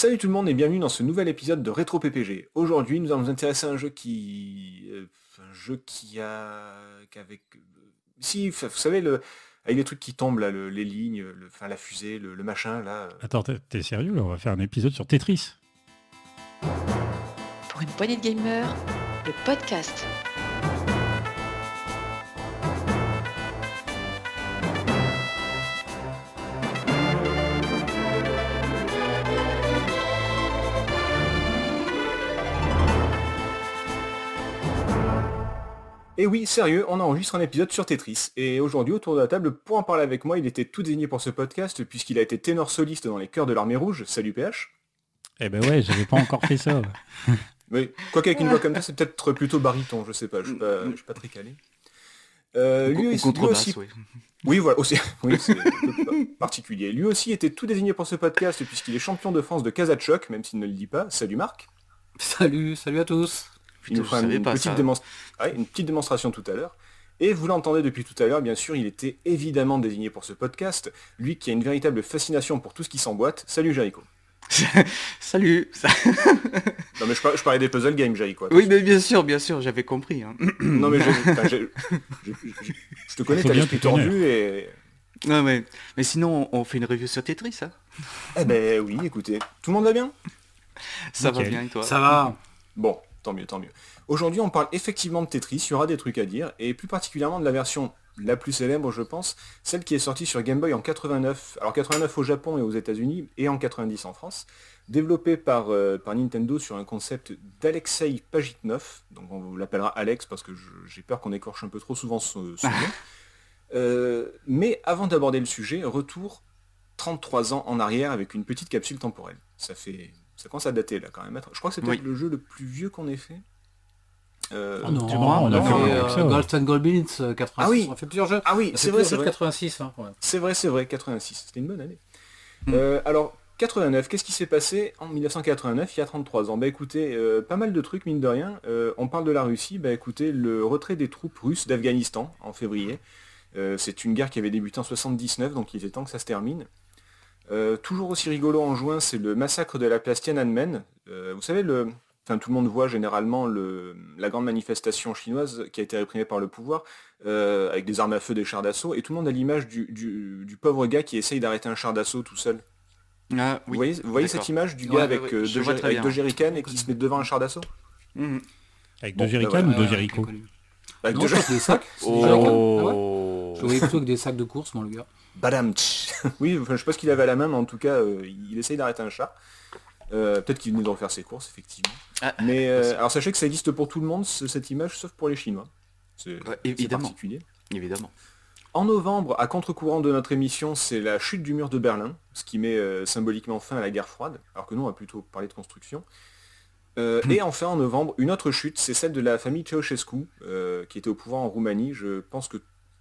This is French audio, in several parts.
Salut tout le monde et bienvenue dans ce nouvel épisode de Rétro PPG. Aujourd'hui, nous allons nous intéresser à un jeu qui... euh, un jeu qui a... qu'avec... euh, Si, vous savez, le... avec les trucs qui tombent, là, le- les lignes, le... enfin, la fusée, le, le machin, là... euh. Attends, t'es t'es sérieux là? On va faire un épisode sur Tetris. Pour une poignée de gamers, le podcast. Et oui, sérieux, on enregistre un épisode sur Tetris. Et aujourd'hui, autour de la table, pour en parler avec moi, il était tout désigné pour ce podcast, puisqu'il a été ténor soliste dans les chœurs de l'armée rouge. Salut PH. Eh ben ouais, j'avais pas encore fait ça. Oui, quoi qu'avec une voix comme ça, c'est peut-être plutôt baryton, je sais pas, je suis pas, je suis pas très calé. Euh, lui, Ou aussi- lui aussi. Oui, voilà, aussi. Oui, c'est un peu particulier. Lui aussi était tout désigné pour ce podcast puisqu'il est champion de France de Kazachok, même s'il ne le dit pas. Salut Marc. Salut, salut à tous. Il nous fera une, pas petite ça. démonst- ouais, une petite démonstration tout à l'heure. Et vous l'entendez depuis tout à l'heure, bien sûr, il était évidemment désigné pour ce podcast. Lui qui a une véritable fascination pour tout ce qui s'emboîte. Salut Jericho. Salut Non mais je, par- je parlais des puzzle games, Jericho. Oui, mais bien sûr, bien sûr, j'avais compris. hein. Non mais je, enfin, je- je- je- je te connais, t'as bien l'esprit tordu et... Ouais, mais, mais sinon, on fait une review sur Tetris, hein Eh ben oui, écoutez, tout le monde va bien? Ça va bien et toi? Ça va Bon, tant mieux, tant mieux. Aujourd'hui, on parle effectivement de Tetris, il y aura des trucs à dire, et plus particulièrement de la version la plus célèbre, je pense, celle qui est sortie sur Game Boy en 89, alors 89 au Japon et aux États-Unis, et en 90 en France, développée par, euh, par Nintendo sur un concept d'Alexei Pajitnov, donc on vous l'appellera Alex parce que j'ai peur qu'on écorche un peu trop souvent ce, ce nom. Euh, mais avant d'aborder le sujet, retour 33 ans en arrière avec une petite capsule temporelle. Ça fait. Ça commence à dater là quand même. Je crois que c'est peut-être Oui. le jeu le plus vieux qu'on ait fait. Euh, Ah non, on a fait euh, ouais. Gold and Gold Beans, euh, 86, Ah oui. on a fait plusieurs jeux. Ah oui, a c'est vrai, c'est vrai. 86. Hein, ouais. C'est vrai, c'est vrai, 86. C'était une bonne année. Mm. Euh, alors, 89, qu'est-ce qui s'est passé en 1989, il y a 33 ans? Bah écoutez, euh, pas mal de trucs, mine de rien. Euh, on parle de la Russie, bah écoutez, le retrait des troupes russes d'Afghanistan en février. Euh, c'est une guerre qui avait débuté en 79, donc il était temps que ça se termine. Euh, toujours aussi rigolo en juin, c'est le massacre de la place Tiananmen. Euh, vous savez, le... enfin, tout le monde voit généralement le... la grande manifestation chinoise qui a été réprimée par le pouvoir, euh, avec des armes à feu, des chars d'assaut, et tout le monde a l'image du, du- du pauvre gars qui essaye d'arrêter un char d'assaut tout seul. Ah, Vous voyez, vous voyez d'accord. cette image du Ouais, gars avec, ouais, deux, avec deux jerrycans et qui se met devant un char d'assaut? Mhm. Avec Bon, deux bah jerrycans ou deux connu. Avec Non, deux je crois que des sacs. des. Ah ouais Oh Je voyais plutôt avec des sacs de course, le gars. Badam tch. Oui, enfin, je sais pas ce qu'il avait à la main, mais en tout cas, euh, il essaye d'arrêter un chat. Euh, Peut-être qu'il venait de refaire ses courses, effectivement. Ah, Mais euh, alors sachez que ça existe pour tout le monde, ce- cette image, sauf pour les Chinois. C'est Ouais, particulier. Évidemment. En novembre, à contre-courant de notre émission, c'est la chute du mur de Berlin, ce qui met euh, symboliquement fin à la guerre froide, alors que nous on va plutôt parler de construction. Euh, et enfin en novembre, une autre chute, c'est celle de la famille Ceausescu, euh, qui était au pouvoir en Roumanie. Je pense que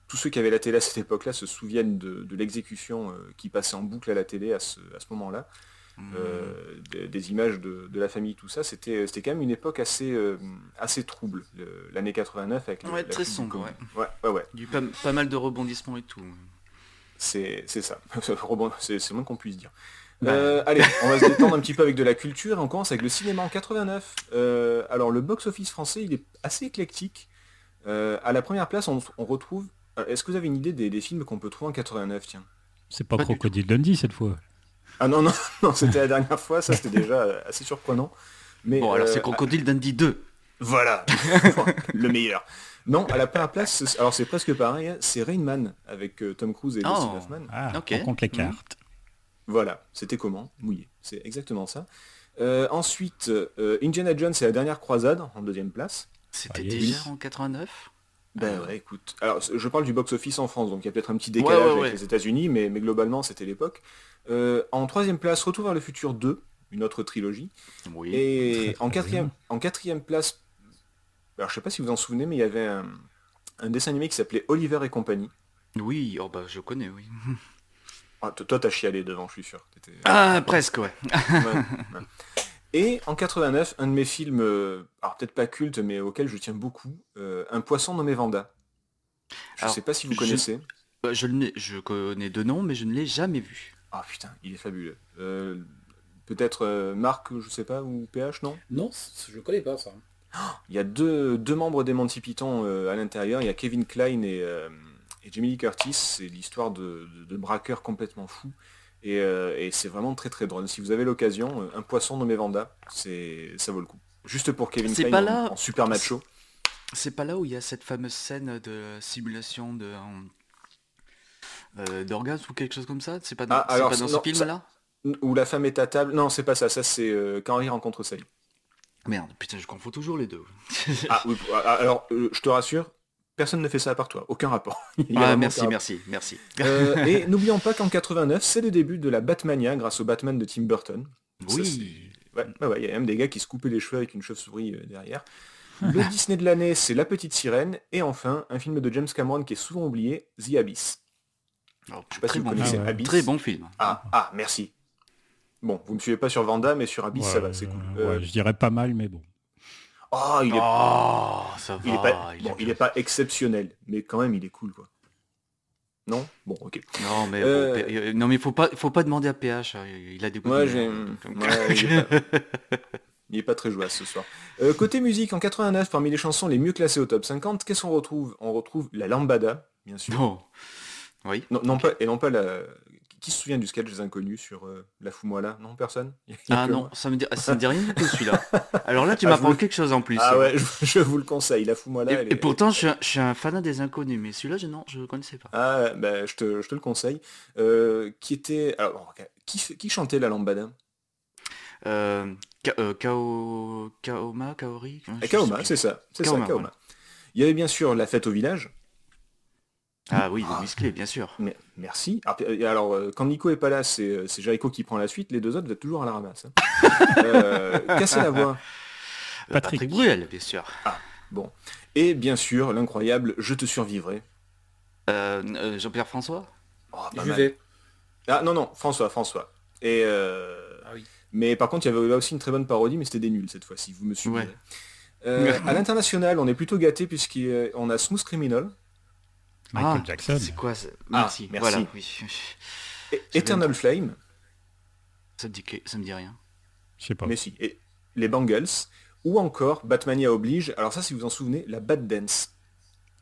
tous ceux qui avaient la télé à cette époque-là se souviennent de, de l'exécution euh, qui passait en boucle à la télé à ce, à ce moment-là. Euh, des, des images de, de la famille, tout ça, c'était quand même une époque assez, assez trouble, le- l'année 89 avec Ouais, la très sombre, ouais. ouais, ouais, ouais. Du pas, pas mal de rebondissements et tout. C'est ça. C'est le moins qu'on puisse dire. Bah. Euh, allez, on va se détendre un petit peu avec de la culture et on commence avec le cinéma en 89. Euh, alors le box-office français, il est assez éclectique. Euh, à la première place, on, on retrouve... euh, Est-ce que vous avez une idée des, des films qu'on peut trouver en 89 Tiens? C'est pas, Crocodile Dundee cette fois. Ah non, non, non, c'était la dernière fois, ça c'était déjà euh, assez surprenant. Mais, Bon, alors euh, c'est Crocodile Dundee 2. Voilà, le meilleur. Non, à la première place, alors c'est presque pareil, c'est Rain Man avec euh, Tom Cruise et Oh. Dustin Hoffman. Ah, Ok. on compte les Mhm. cartes. Voilà, c'était comment Mouillé. C'est exactement ça. Euh, ensuite, euh, Indiana Jones et la dernière croisade en deuxième place. C'était Ah, déjà en 89 Ben Ah. ouais, écoute. Alors, je parle du box-office en France, donc il y a peut-être un petit décalage Ouais, ouais, avec les États-Unis, mais, mais globalement, c'était l'époque. Euh, en troisième place, Retour vers le futur 2, une autre trilogie. Oui. Et en Très quatrième, bien. en quatrième place, alors je sais pas si vous en souvenez, mais il y avait un, un dessin animé qui s'appelait Oliver et compagnie. Oui, oh bah je connais, oui. Ah, toi, t'as chialé devant, je suis sûr. Ah, presque, ouais. Ouais, ouais. Et en 89, un de mes films, euh, alors peut-être pas culte, mais auquel je tiens beaucoup, euh, Un poisson nommé Vanda. Je Alors, sais pas si vous connaissez. Bah, je, le n'ai- je connais deux noms, mais je ne l'ai jamais vu. Ah putain, il est fabuleux. Euh, Peut-être euh, Marc, je sais pas, ou PH, non? Non, je connais pas ça. Il y a deux, deux membres des Monty Python euh, à l'intérieur. Il y a Kevin Klein et, euh, et Jamie Lee Curtis. C'est l'histoire de, de, de braqueurs complètement fous. Et, euh, et c'est vraiment très très drôle. Si vous avez l'occasion, euh, un poisson nommé Vanda, c'est ça vaut le coup. Juste pour Kevin C'est Klein pas là- en, super macho. C'est pas là où il y a cette fameuse scène de simulation de euh, d'orgasme ou quelque chose comme ça? C'est pas dans, Ah, alors, pas dans non, ce film ça- là Où la femme est à table. Non, c'est pas ça. Ça c'est euh, quand Harry rencontre Sally. Merde, putain, je confonds toujours les deux. Ah oui. ah, Alors, euh, je te rassure, personne ne fait ça à part toi. Aucun rapport. Ah, merci, merci, merci. Euh, et n'oublions pas qu'en 89, c'est le début de la Batmania grâce au Batman de Tim Burton. Oui. ouais, il y a même des gars qui se coupaient les cheveux avec une chauve-souris euh, derrière. Le Disney de l'année, c'est La Petite Sirène. Et enfin, un film de James Cameron qui est souvent oublié, The Abyss. Oh, Je sais pas très si vous bon, connaissez film. Abyss. Très bon film. Ah, ah, merci. Bon, vous ne me suivez pas sur Vanda, mais sur Abyss, ça va, c'est cool. ouais, Euh, je dirais pas mal, mais bon. Oh, il est, Oh, ça va. il est pas, il bon, est- il est pas exceptionnel, mais quand même, il est cool, quoi. Non? Bon, ok. Non mais Euh, bon, P- euh, non mais faut pas faut pas demander à PH. hein, Il a des goûts Ouais, ouais, il, est pas... il est pas très jouable ce soir. Euh, côté musique, en 89, parmi les chansons les mieux classées au top 50, qu'est-ce qu'on retrouve? On retrouve la lambada, bien sûr. Bon. Oui. Non, non pas, et non pas la... Qui se souvient du sketch des inconnus sur euh, la Foumoila Non, personne? Il y a- il y a Ah non, moi. ça me dit ça me dit rien du tout celui-là. Alors là tu Ah, m'apprends vous- quelque chose en plus. Ah ouais, je, je vous le conseille, la Foumoila. Et, elle et pourtant je suis, un, je suis un fanat des inconnus, mais celui-là je non, je connaissais pas. Ah, bah, je, te, je te le conseille. Euh, qui était... Alors, qui, chantait la lambada? Euh, Ka- euh, Kao... Kaoma, Kaori Kaoma, c'est ça. C'est ça, Kaoma, Kaoma. voilà. Il y avait bien sûr la fête au village. Ah oui, le musclé, bien sûr. Mais- merci. Alors, euh, alors, euh, quand Nico est pas là, c'est euh, c'est Jericho qui prend la suite. Les deux autres, vous êtes toujours à la ramasse. hein. Euh, casser la voix? Patrick. Bruel, bien sûr. Bon. Et bien sûr, l'incroyable Je te survivrai. Euh, euh, Jean-Pierre François? Oh, pas mal. Juvet. Ah non, non, François, François. Et euh, Ah oui. Mais par contre, il y avait là aussi une très bonne parodie, mais c'était des nuls cette fois-ci, vous me suivez. Ouais. Euh, à l'international, on est plutôt gâté puisqu'on a Smooth Criminal, Michael Ah, Jackson. C'est quoi ça? Ah, Merci. merci. Voilà, oui. Eternal Flame, Ça me dit, que- ça me dit rien. Je sais pas. mais si, et les Bangles, ou encore Batmania oblige. Alors ça, si vous en souvenez, la Bad Dance.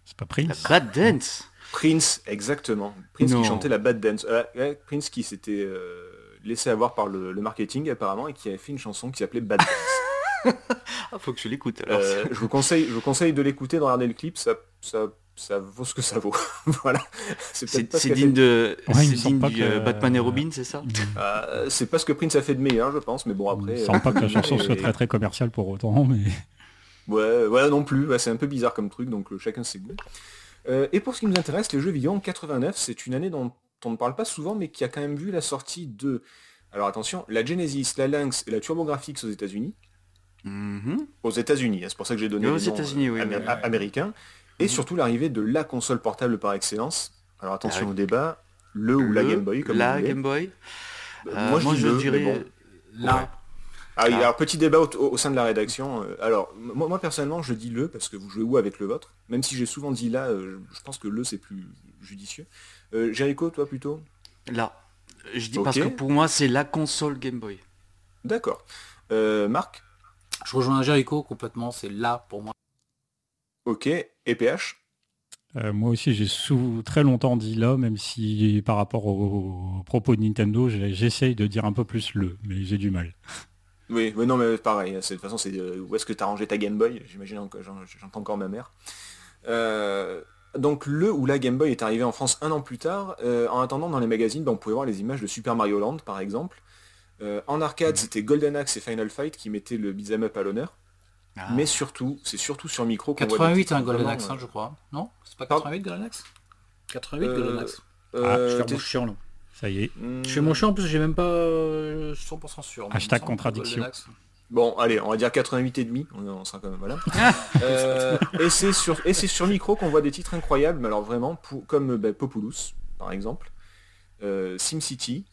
C'est pas La Prince. Bad Dance? Prince, exactement. Prince Non. qui chantait la Bad Dance. Euh, Prince qui s'était euh, laissé avoir par le, le marketing apparemment et qui avait fait une chanson qui s'appelait Bad Dance. Ah, faut que je l'écoute alors. Euh, je, vous conseille, je vous conseille de l'écouter, de regarder le clip, ça, ça, ça vaut ce que ça vaut. voilà. C'est peut-être C'est pas, ce digne de, Ouais, digne du que- euh, Batman et Robin, c'est ça? Fait- Euh, c'est pas ce que Prince a fait de meilleur, je pense, mais bon après. me euh, semble pas que la chanson soit très très commerciale pour autant, mais Ouais, ouais, non plus. ouais, c'est un peu bizarre comme truc, donc euh, chacun ses goûts. Euh, et pour ce qui nous intéresse, les jeux vidéo en 89, c'est une année dont on ne parle pas souvent, mais qui a quand même vu la sortie de. Alors attention, la Genesis, la Lynx et la TurboGrafx aux États-Unis. Mhm. Aux États-Unis, hein, c'est pour ça que j'ai donné Aux les noms, États-Unis, oui, amé- américains. Et Mhm. surtout l'arrivée de la console portable par excellence. Alors attention Ah au débat, le ou la Game Boy, comme La vous voulez. Game Boy Euh, Euh, moi je le, dirais... bon. Là. Ah, oui, Ah. alors petit débat au, au sein de la rédaction. Euh, alors moi, moi, personnellement je dis le parce que vous jouez où avec le vôtre? Même si j'ai souvent dit là, euh, je je pense que le c'est plus judicieux. Euh, Jericho, toi plutôt? Là. Je dis parce que pour moi, c'est la console Game Boy. D'accord. Euh, Marc? Je rejoins Jericho complètement, c'est là pour moi. Ok. Et PH euh, moi aussi j'ai sous très longtemps dit là, même si par rapport aux, aux propos de Nintendo, j'essaye de dire un peu plus le, mais j'ai du mal. Oui, oui, non mais pareil. De toute façon, c'est euh, où est-ce que tu as rangé ta Game Boy? J'imagine j'entends encore ma mère. Euh, donc le ou la Game Boy est arrivé en France un an plus tard. En attendant, dans les magazines, bah, on pouvait voir les images de Super Mario Land, par exemple. En arcade, c'était Golden Axe et Final Fight qui mettaient le beat'em up à l'honneur. Ah. Mais surtout, c'est surtout sur micro qu'on voit des 88 titres un Golden vraiment, Axe, hein, euh, je crois. Non C'est pas Pardon 88 Golden Axe 88 Euh, Golden Axe. euh, Ah, je mon chiant là. Ça y est. Hmm, Je fais mon chiant en plus, j'ai même pas euh, 100% sûr. mais il me Hashtag contradiction. Golden Bon, allez, on va dire 88 et demi. On, sera quand même voilà. Euh, et c'est sur et c'est sur micro qu'on voit des titres incroyables, mais alors vraiment pour, comme euh, bah, Populous par exemple, euh, SimCity,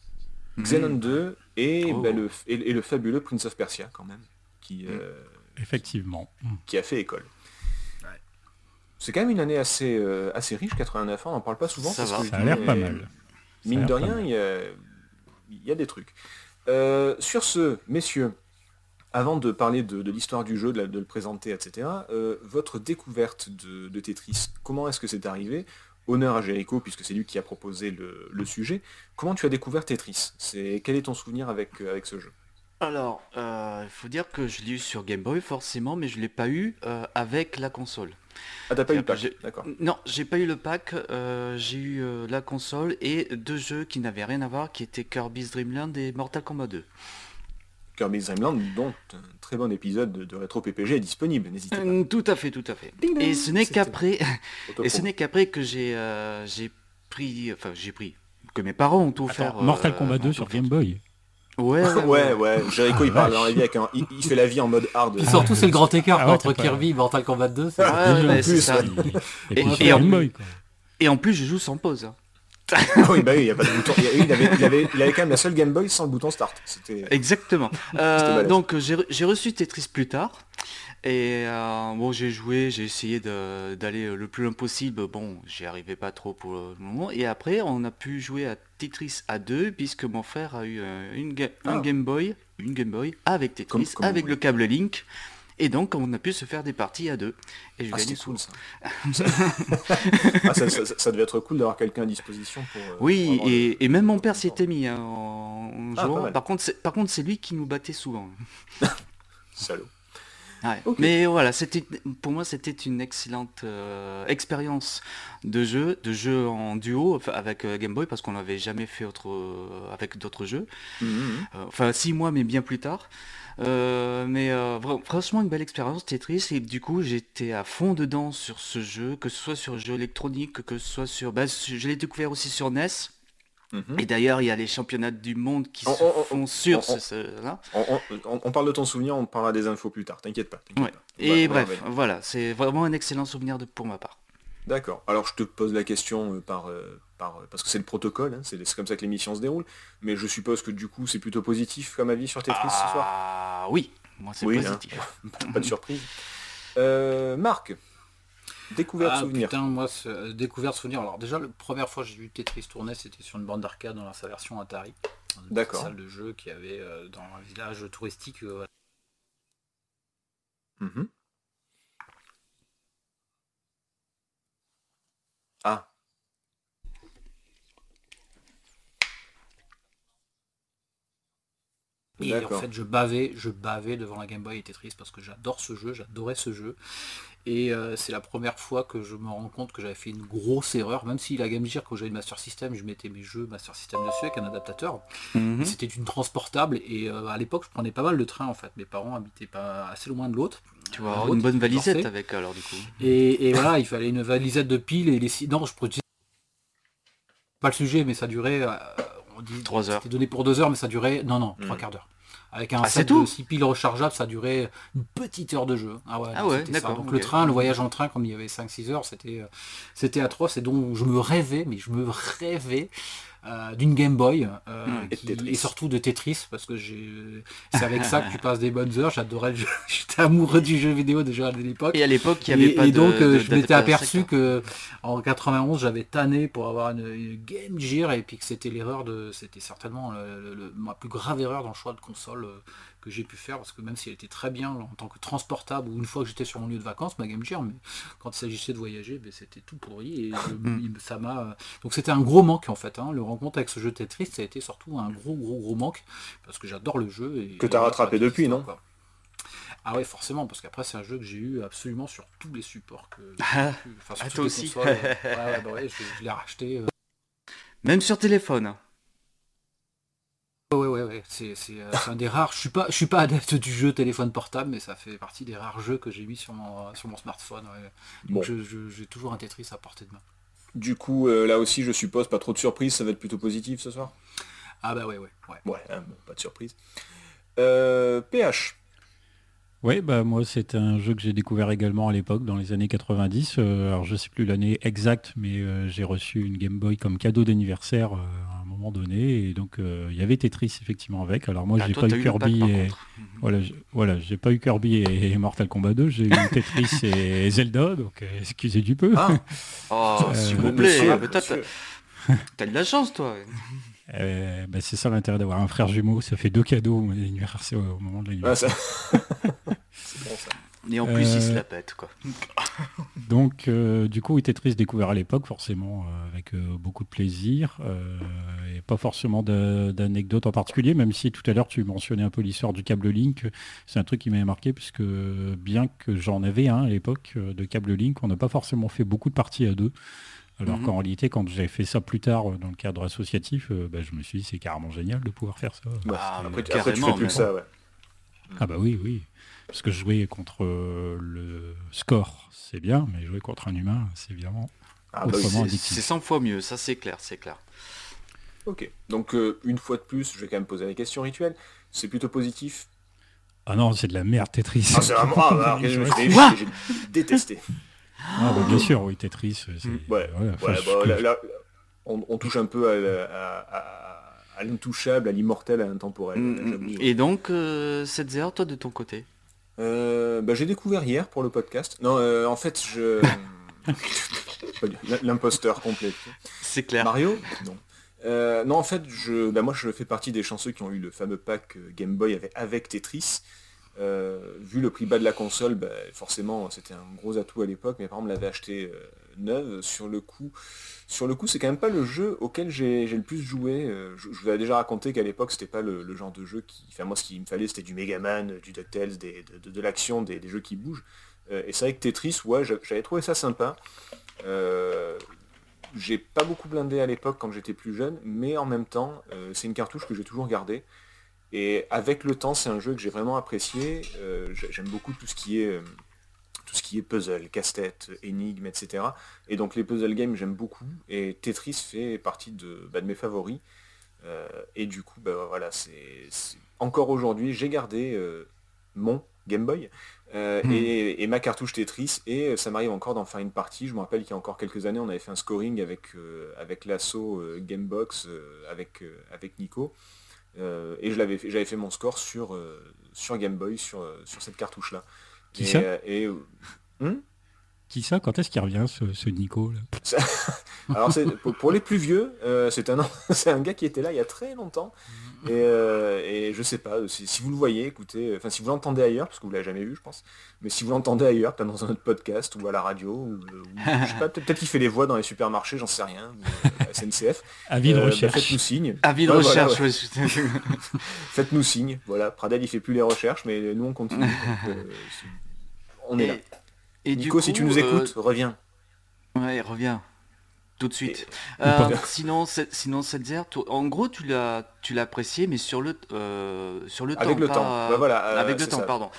Xenon 2 et, Oh. bah, le, et, et le fabuleux Prince of Persia quand même, qui, euh, Effectivement. qui a fait école. C'est quand même une année assez, euh, assez riche, 89 ans, on n'en parle pas souvent. Ça parce va. que Ça a l'air pas mal. Mine de rien, il y a, il y a des trucs. Euh, sur ce, messieurs, avant de parler de, de l'histoire du jeu, de, la- de le présenter, etc., euh, votre découverte de, de Tetris, comment est-ce que c'est arrivé? Honneur à Jericho, puisque c'est lui qui a proposé le, le sujet. Comment tu as découvert Tetris? C'est Quel est ton souvenir avec, avec ce jeu? Alors, euh, il faut dire que je l'ai eu sur Game Boy forcément, mais je l'ai pas eu euh, avec la console. Ah, t'as pas eu le pack, d'accord. Non, j'ai pas eu le pack, euh, j'ai eu euh, la console et deux jeux qui n'avaient rien à voir, qui étaient Kirby's Dream Land et Mortal Kombat 2. Kirby's Dream Land, dont un très bon épisode de, Retro PPG est disponible, n'hésitez pas. Euh, tout à fait, tout à fait. Ding Et ce n'est qu'après, et ce n'est qu'après que j'ai euh, j'ai pris, enfin j'ai pris, que mes parents ont offert. Attends, Mortal euh, Kombat 2 ont sur offert- Game Boy. Ouais, ouais, ouais, Jericho il Ah, parle dans la vie avec un... Il, il fait la vie en mode hard. Puis surtout, c'est le grand écart Ah ouais, entre Kirby et Mortal Kombat 2. c'est- Ouais, Ah, ça. ouais. Et, Et- et en. Et en plus, je joue sans pause. hein. Ah oui, bah oui, il y a pas de bouton. Il, avait, il, avait, il avait quand même la seule Game Boy sans le bouton start. Exactement. Euh, donc j'ai reçu Tetris plus tard. Et euh, bon, j'ai joué, j'ai essayé de- d'aller le plus loin possible. Bon, j'y arrivais pas trop pour le moment. Et après, on a pu jouer à Tetris à deux, puisque mon frère a eu euh, une, ga- un Ah. Game Boy, une Game Boy avec Tetris, Comme- comme avec le câble Link. Et donc, on a pu se faire des parties à deux. Et je Ah, gagnais c'était cool souvent. ça. Ah, ça, ça- ça devait être cool d'avoir quelqu'un à disposition pour. euh, Oui, pour et, le- et même mon père s'y était mis hein, en, en Ah, jouant. Par contre, c'est- par contre, c'est lui qui nous battait souvent. Salaud. Ouais. Mais voilà, c'était pour moi c'était une excellente euh, expérience de jeu, de jeu en duo avec euh, Game Boy parce qu'on l'avait jamais fait autre, euh, avec d'autres jeux. Mhm, mhm. Euh, enfin six mois mais bien plus tard. Euh, mais euh, franchement une belle expérience Tetris et du coup j'étais à fond dedans sur ce jeu, que ce soit sur jeu électronique, que ce soit sur... Bah, je l'ai découvert aussi sur NES. Mhm. Et d'ailleurs il y a les championnats du monde qui On- se on- on- font sur on- ce, là. On, on- on parle de ton souvenir, on parlera des infos plus tard, t'inquiète pas. t'inquiète Ouais. pas. Et bref, ouais. voilà, c'est vraiment un excellent souvenir de, pour ma part. D'accord. Alors je te pose la question euh, par, euh, par euh, parce que c'est le protocole, hein, c'est comme ça que l'émission se déroule. Mais je suppose que du coup c'est plutôt positif comme avis sur Tetris ce soir? Ah oui, moi c'est Oui, positif. Pas de surprise. Euh, Marc, découverte Ah souvenir. putain, moi, ce- euh, découverte souvenir. Alors déjà, la première fois que j'ai vu Tetris tourner, c'était sur une bande d'arcade dans sa version Atari. Dans une salle de jeu qui avait euh, dans un village touristique. euh, Mhm. Ah. Et en fait, je bavais, je bavais devant la Game Boy et Tetris parce que j'adore ce jeu, j'adorais ce jeu. Et euh, c'est la première fois que je me rends compte que j'avais fait une grosse erreur, même si la Game Gear, quand j'avais le Master System, je mettais mes jeux Master System dessus avec un adaptateur. Mhm. C'était une transportable et euh, à l'époque, je prenais pas mal de trains en fait. Mes parents habitaient pas assez loin de l'autre. Tu vas avoir l'autre, une bonne valisette avec alors du coup. Et, et voilà, il fallait une valisette de piles et les. Non, je pas le sujet, mais ça durait. euh, dit Trois heures. C'était donné pour deux heures, mais ça durait. Non, non, trois quarts d'heure. Avec un Ah, set de six piles rechargeables, ça durait une petite heure de jeu. Ah ouais, Ah ouais, d'accord, Donc le train, le voyage en train, comme il y avait 5-6 heures, c'était euh, c'était atroce. Et donc je me rêvais, mais je me rêvais d'une Game Boy euh, Hmm. Et qui- surtout de Tetris, parce que c'est avec ça que tu passes des bonnes heures. J'adorais le jeu. J'étais amoureux du jeu vidéo déjà à l'époque. Et à l'époque, il n'y avait Et, pas et de. donc euh, de- je m'étais aperçu que en 91 j'avais tanné pour avoir une, une Game Gear et puis que c'était l'erreur de c'était certainement le- le- le- ma plus grave erreur dans le choix de console euh, que j'ai pu faire parce que même si elle était très bien en tant que transportable ou une fois que j'étais sur mon lieu de vacances ma Game Gear mais quand il s'agissait de voyager ben, c'était tout pourri et je- Mm. ça m'a donc c'était un gros manque en fait hein. le rencontre avec ce jeu Tetris ça a été surtout un gros gros gros manque parce que j'adore le jeu et Que t'as et rattrapé depuis, non quoi. ah ouais forcément parce qu'après c'est un jeu que j'ai eu absolument sur tous les supports que Ah, enfin, sur ah, toi aussi. consoles, ouais, ouais, bah ouais, je, je l'ai racheté euh. Même sur téléphone. Ouais ouais ouais c'est c'est, euh, c'est un des rares je suis pas je suis pas adepte du jeu téléphone portable mais ça fait partie des rares jeux que j'ai mis sur mon sur mon smartphone ouais. Bon. Donc je- je- j'ai toujours un Tetris à portée de main Du coup, euh, là aussi, je suppose, pas trop de surprises, ça va être plutôt positif ce soir? Ah bah ouais ouais ouais Ouais, hein, bon, pas de surprise. Euh, PH. Oui, bah moi c'est un jeu que j'ai découvert également à l'époque, dans les années 90. Euh, alors je sais plus l'année exacte, mais euh, j'ai reçu une Game Boy comme cadeau d'anniversaire euh, moment donné, et donc euh, il y avait Tetris effectivement avec. Alors moi Ah, j'ai pas eu Kirby et voilà, j'ai- voilà, j'ai pas eu Kirby et, et Mortal Kombat 2, j'ai eu Tetris et Zelda, donc euh, excusez du peu. Ah, Oh, Euh, s'il vous monsieur, plaît, monsieur. t'as- de la chance, toi. Euh, bah, c'est ça l'intérêt d'avoir un frère jumeau, ça fait deux cadeaux au au moment de l'anniversaire. c'est bon ça. Et en plus, il se la pète, quoi. Donc, euh, du coup, Tetris découvert à l'époque, forcément, euh, avec beaucoup de plaisir, et pas forcément d'anecdotes en particulier, même si tout à l'heure, tu mentionnais un peu l'histoire du câble Link. C'est un truc qui m'avait marqué, puisque bien que j'en avais un à l'époque de câble Link, on n'a pas forcément fait beaucoup de parties à deux. Alors mhm. qu'en réalité, quand j'ai fait ça plus tard euh, dans le cadre associatif, euh, bah, je me suis dit c'est carrément génial de pouvoir faire ça. Bah, ah, après, tu fais plus que ça, ouais. Ah bah oui, oui. Parce que jouer contre euh, le score, c'est bien, mais jouer contre un humain, c'est évidemment ah bah C'est 100 fois mieux, ça c'est clair, c'est clair. Ok, donc une fois de plus, je vais quand même poser la question rituelle. C'est plutôt positif? Ah non, c'est de la merde Tetris. Ah c'est vraiment... Ah, bah, j'ai détesté. Ah, bah, bien sûr, oui, Tetris. on, touche un peu à, l'intouchable, à l'immortel, à l'intemporel. Mm. Et donc, euh, cette zéro, toi, de ton côté? Euh, bah, J'ai découvert hier pour le podcast. Non, euh, en fait, je... L'imposteur complet. C'est clair. Mario? Non. non, en fait, je, bah, moi, je fais partie des chanceux qui ont eu le fameux pack Game Boy avec, avec Tetris. Euh, vu le prix bas de la console, bah, forcément c'était un gros atout à l'époque. Mes parents me l'avaient acheté euh, neuve. Sur le coup, sur le coup, c'est quand même pas le jeu auquel j'ai le plus joué. Euh, je, vous avais déjà raconté qu'à l'époque c'était pas le, genre de jeu qui. Enfin moi ce qu'il me fallait c'était du Megaman, du DuckTales, des, de, l'action, des, jeux qui bougent. et c'est vrai que Tetris, ouais, j'avais trouvé ça sympa. j'ai pas beaucoup blindé à l'époque quand j'étais plus jeune, mais en même temps, c'est une cartouche que j'ai toujours gardée. Et avec le temps, c'est un jeu que j'ai vraiment apprécié. Euh, j'aime beaucoup tout ce qui est euh, tout ce qui est puzzle, casse-tête, énigmes, etc. Et donc les puzzle games, j'aime beaucoup. Et Tetris fait partie de, bah, mes favoris. Euh, et du coup, bah, voilà, c'est encore aujourd'hui, j'ai gardé mon Game Boy hmm. et, ma cartouche Tetris et ça m'arrive encore d'en faire une partie. Je me rappelle qu'il y a encore quelques années, on avait fait un scoring avec, avec l'assaut Gamebox avec, avec Nico. Euh, et je l'avais j'avais fait mon score sur, euh, sur Game Boy, sur, euh, sur cette cartouche-là. Qui ça hmm Qui ça? Quand est-ce qu'il revient ce, Nico là? Alors pour, les plus vieux, c'est un, un gars qui était là il y a très longtemps. Euh, et, je sais pas, si, vous le voyez, écoutez, enfin si vous l'entendez ailleurs, parce que vous l'avez jamais vu, je pense, mais si vous l'entendez ailleurs, peut-être dans un autre podcast ou à la radio, ou, je sais pas, peut-être qu'il fait les voix dans les supermarchés, j'en sais rien, ou, SNCF. Avis de euh, bah, recherche. faites-nous signe. Avis de recherche. faites-nous signe. Voilà, Pradel il fait plus les recherches, mais nous on continue. Euh, on est là. Et Nico, si tu nous écoutes, reviens. Ouais, reviens tout de suite. Euh, sinon, sinon cette zère, en gros, tu l'as, tu l'as apprécié, mais sur le, euh, sur le temps. Avec le temps. Bah, voilà, avec le temps, pardon.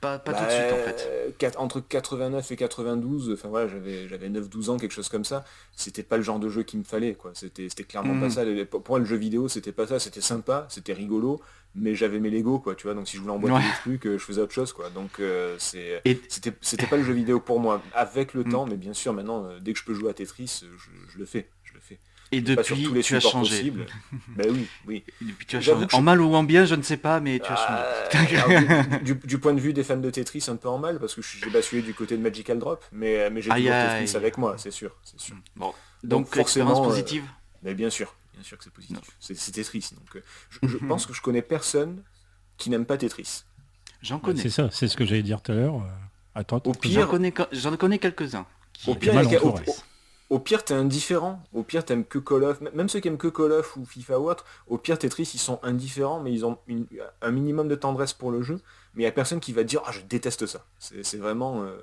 Pas, pas tout de suite en fait. Bah, entre 89 et 92, enfin voilà, j'avais, j'avais 9-12 ans, quelque chose comme ça. C'était pas le genre de jeu qu'il me fallait, quoi. C'était, c'était clairement pas hmm. ça. Pour moi, le jeu vidéo, c'était pas ça. C'était sympa, c'était rigolo, mais j'avais mes Lego, quoi, tu vois. Donc si je voulais emboîter des trucs, euh, je faisais autre chose, quoi. Donc c'est, c'était, c'était pas le jeu vidéo pour moi. Avec le hmm. temps, mais bien sûr, maintenant, dès que je peux jouer à Tetris, je le fais. Et depuis, tous les tu as changé. ben oui, oui. tu as changé. En mal ou en bien, je ne sais pas, mais tu as changé. Ah, du, point de vue des fans de Tetris, un peu en mal, parce que j'ai basculé du côté de Magical Drop, mais, mais j'ai toujours Tetris avec moi, c'est sûr, c'est sûr. Bon. Donc, forcément euh, positive Mais bien sûr, bien sûr que c'est positif. C'est Tetris. Donc, euh, je, pense que je connais personne qui n'aime pas Tetris. J'en connais. C'est ça, c'est ce que j'allais dire tout à l'heure. Euh, au pire, j'en connais, connais quelques-uns. Au pire, au pire, t'es indifférent. Au pire, t'aimes que Call of. Même ceux qui aiment que Call of ou FIFA ou autre, au pire, Tetris, ils sont indifférents, mais ils ont un minimum de tendresse pour le jeu. Mais il n'y a personne qui va dire Ah, je déteste ça. C'est vraiment. Euh,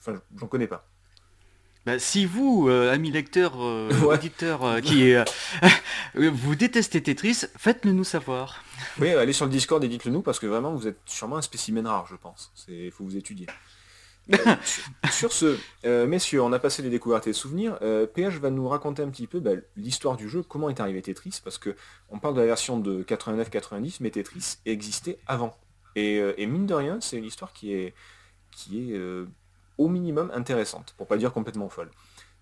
enfin, j'en connais pas. Bah, si vous, euh, amis lecteurs, euh, auditeurs, qui vous détestez Tetris, faites-le nous savoir. Oui, allez sur le Discord et dites-le nous parce que vraiment vous êtes sûrement un spécimen rare, je pense. Il faut vous étudier. Sur, ce, euh, messieurs, on a passé les découvertes et les souvenirs. Euh, PH va nous raconter un petit peu bah, l'histoire du jeu, comment est arrivé Tetris, parce que on parle de la version de 89-90, mais Tetris existait avant. Euh, et, mine de rien, c'est une histoire qui est, qui est au minimum intéressante, pour pas dire complètement folle.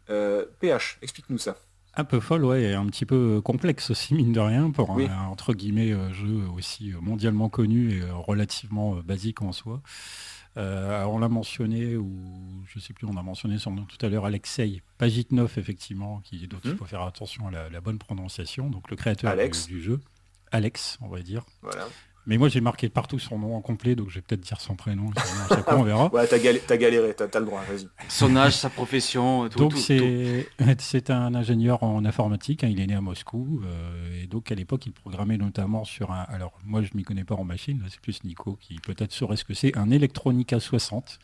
PH, explique-nous ça. Un peu folle, ouais, et un petit peu complexe aussi, mine de rien, pour un, entre guillemets, jeu aussi mondialement connu et relativement basique en soi. On l'a mentionné, ou je sais plus, on a mentionné son nom tout à l'heure, Alexei Pagitnov, effectivement, qui, donc il mhm. faut faire attention à la, bonne prononciation, donc le créateur du, jeu. Alex, on va dire. Voilà. Mais moi, j'ai marqué partout son nom en complet, donc je vais peut-être dire son prénom. on verra. ouais, t'as galéré, t'as le droit, vas-y. Son âge, sa profession, tout. Donc c'est un ingénieur en informatique, hein, il est né à Moscou, euh, et donc à l'époque, il programmait notamment sur un... Alors, moi, je m'y connais pas en machine, c'est plus Nico qui peut-être saurait ce que c'est, un Electronica 60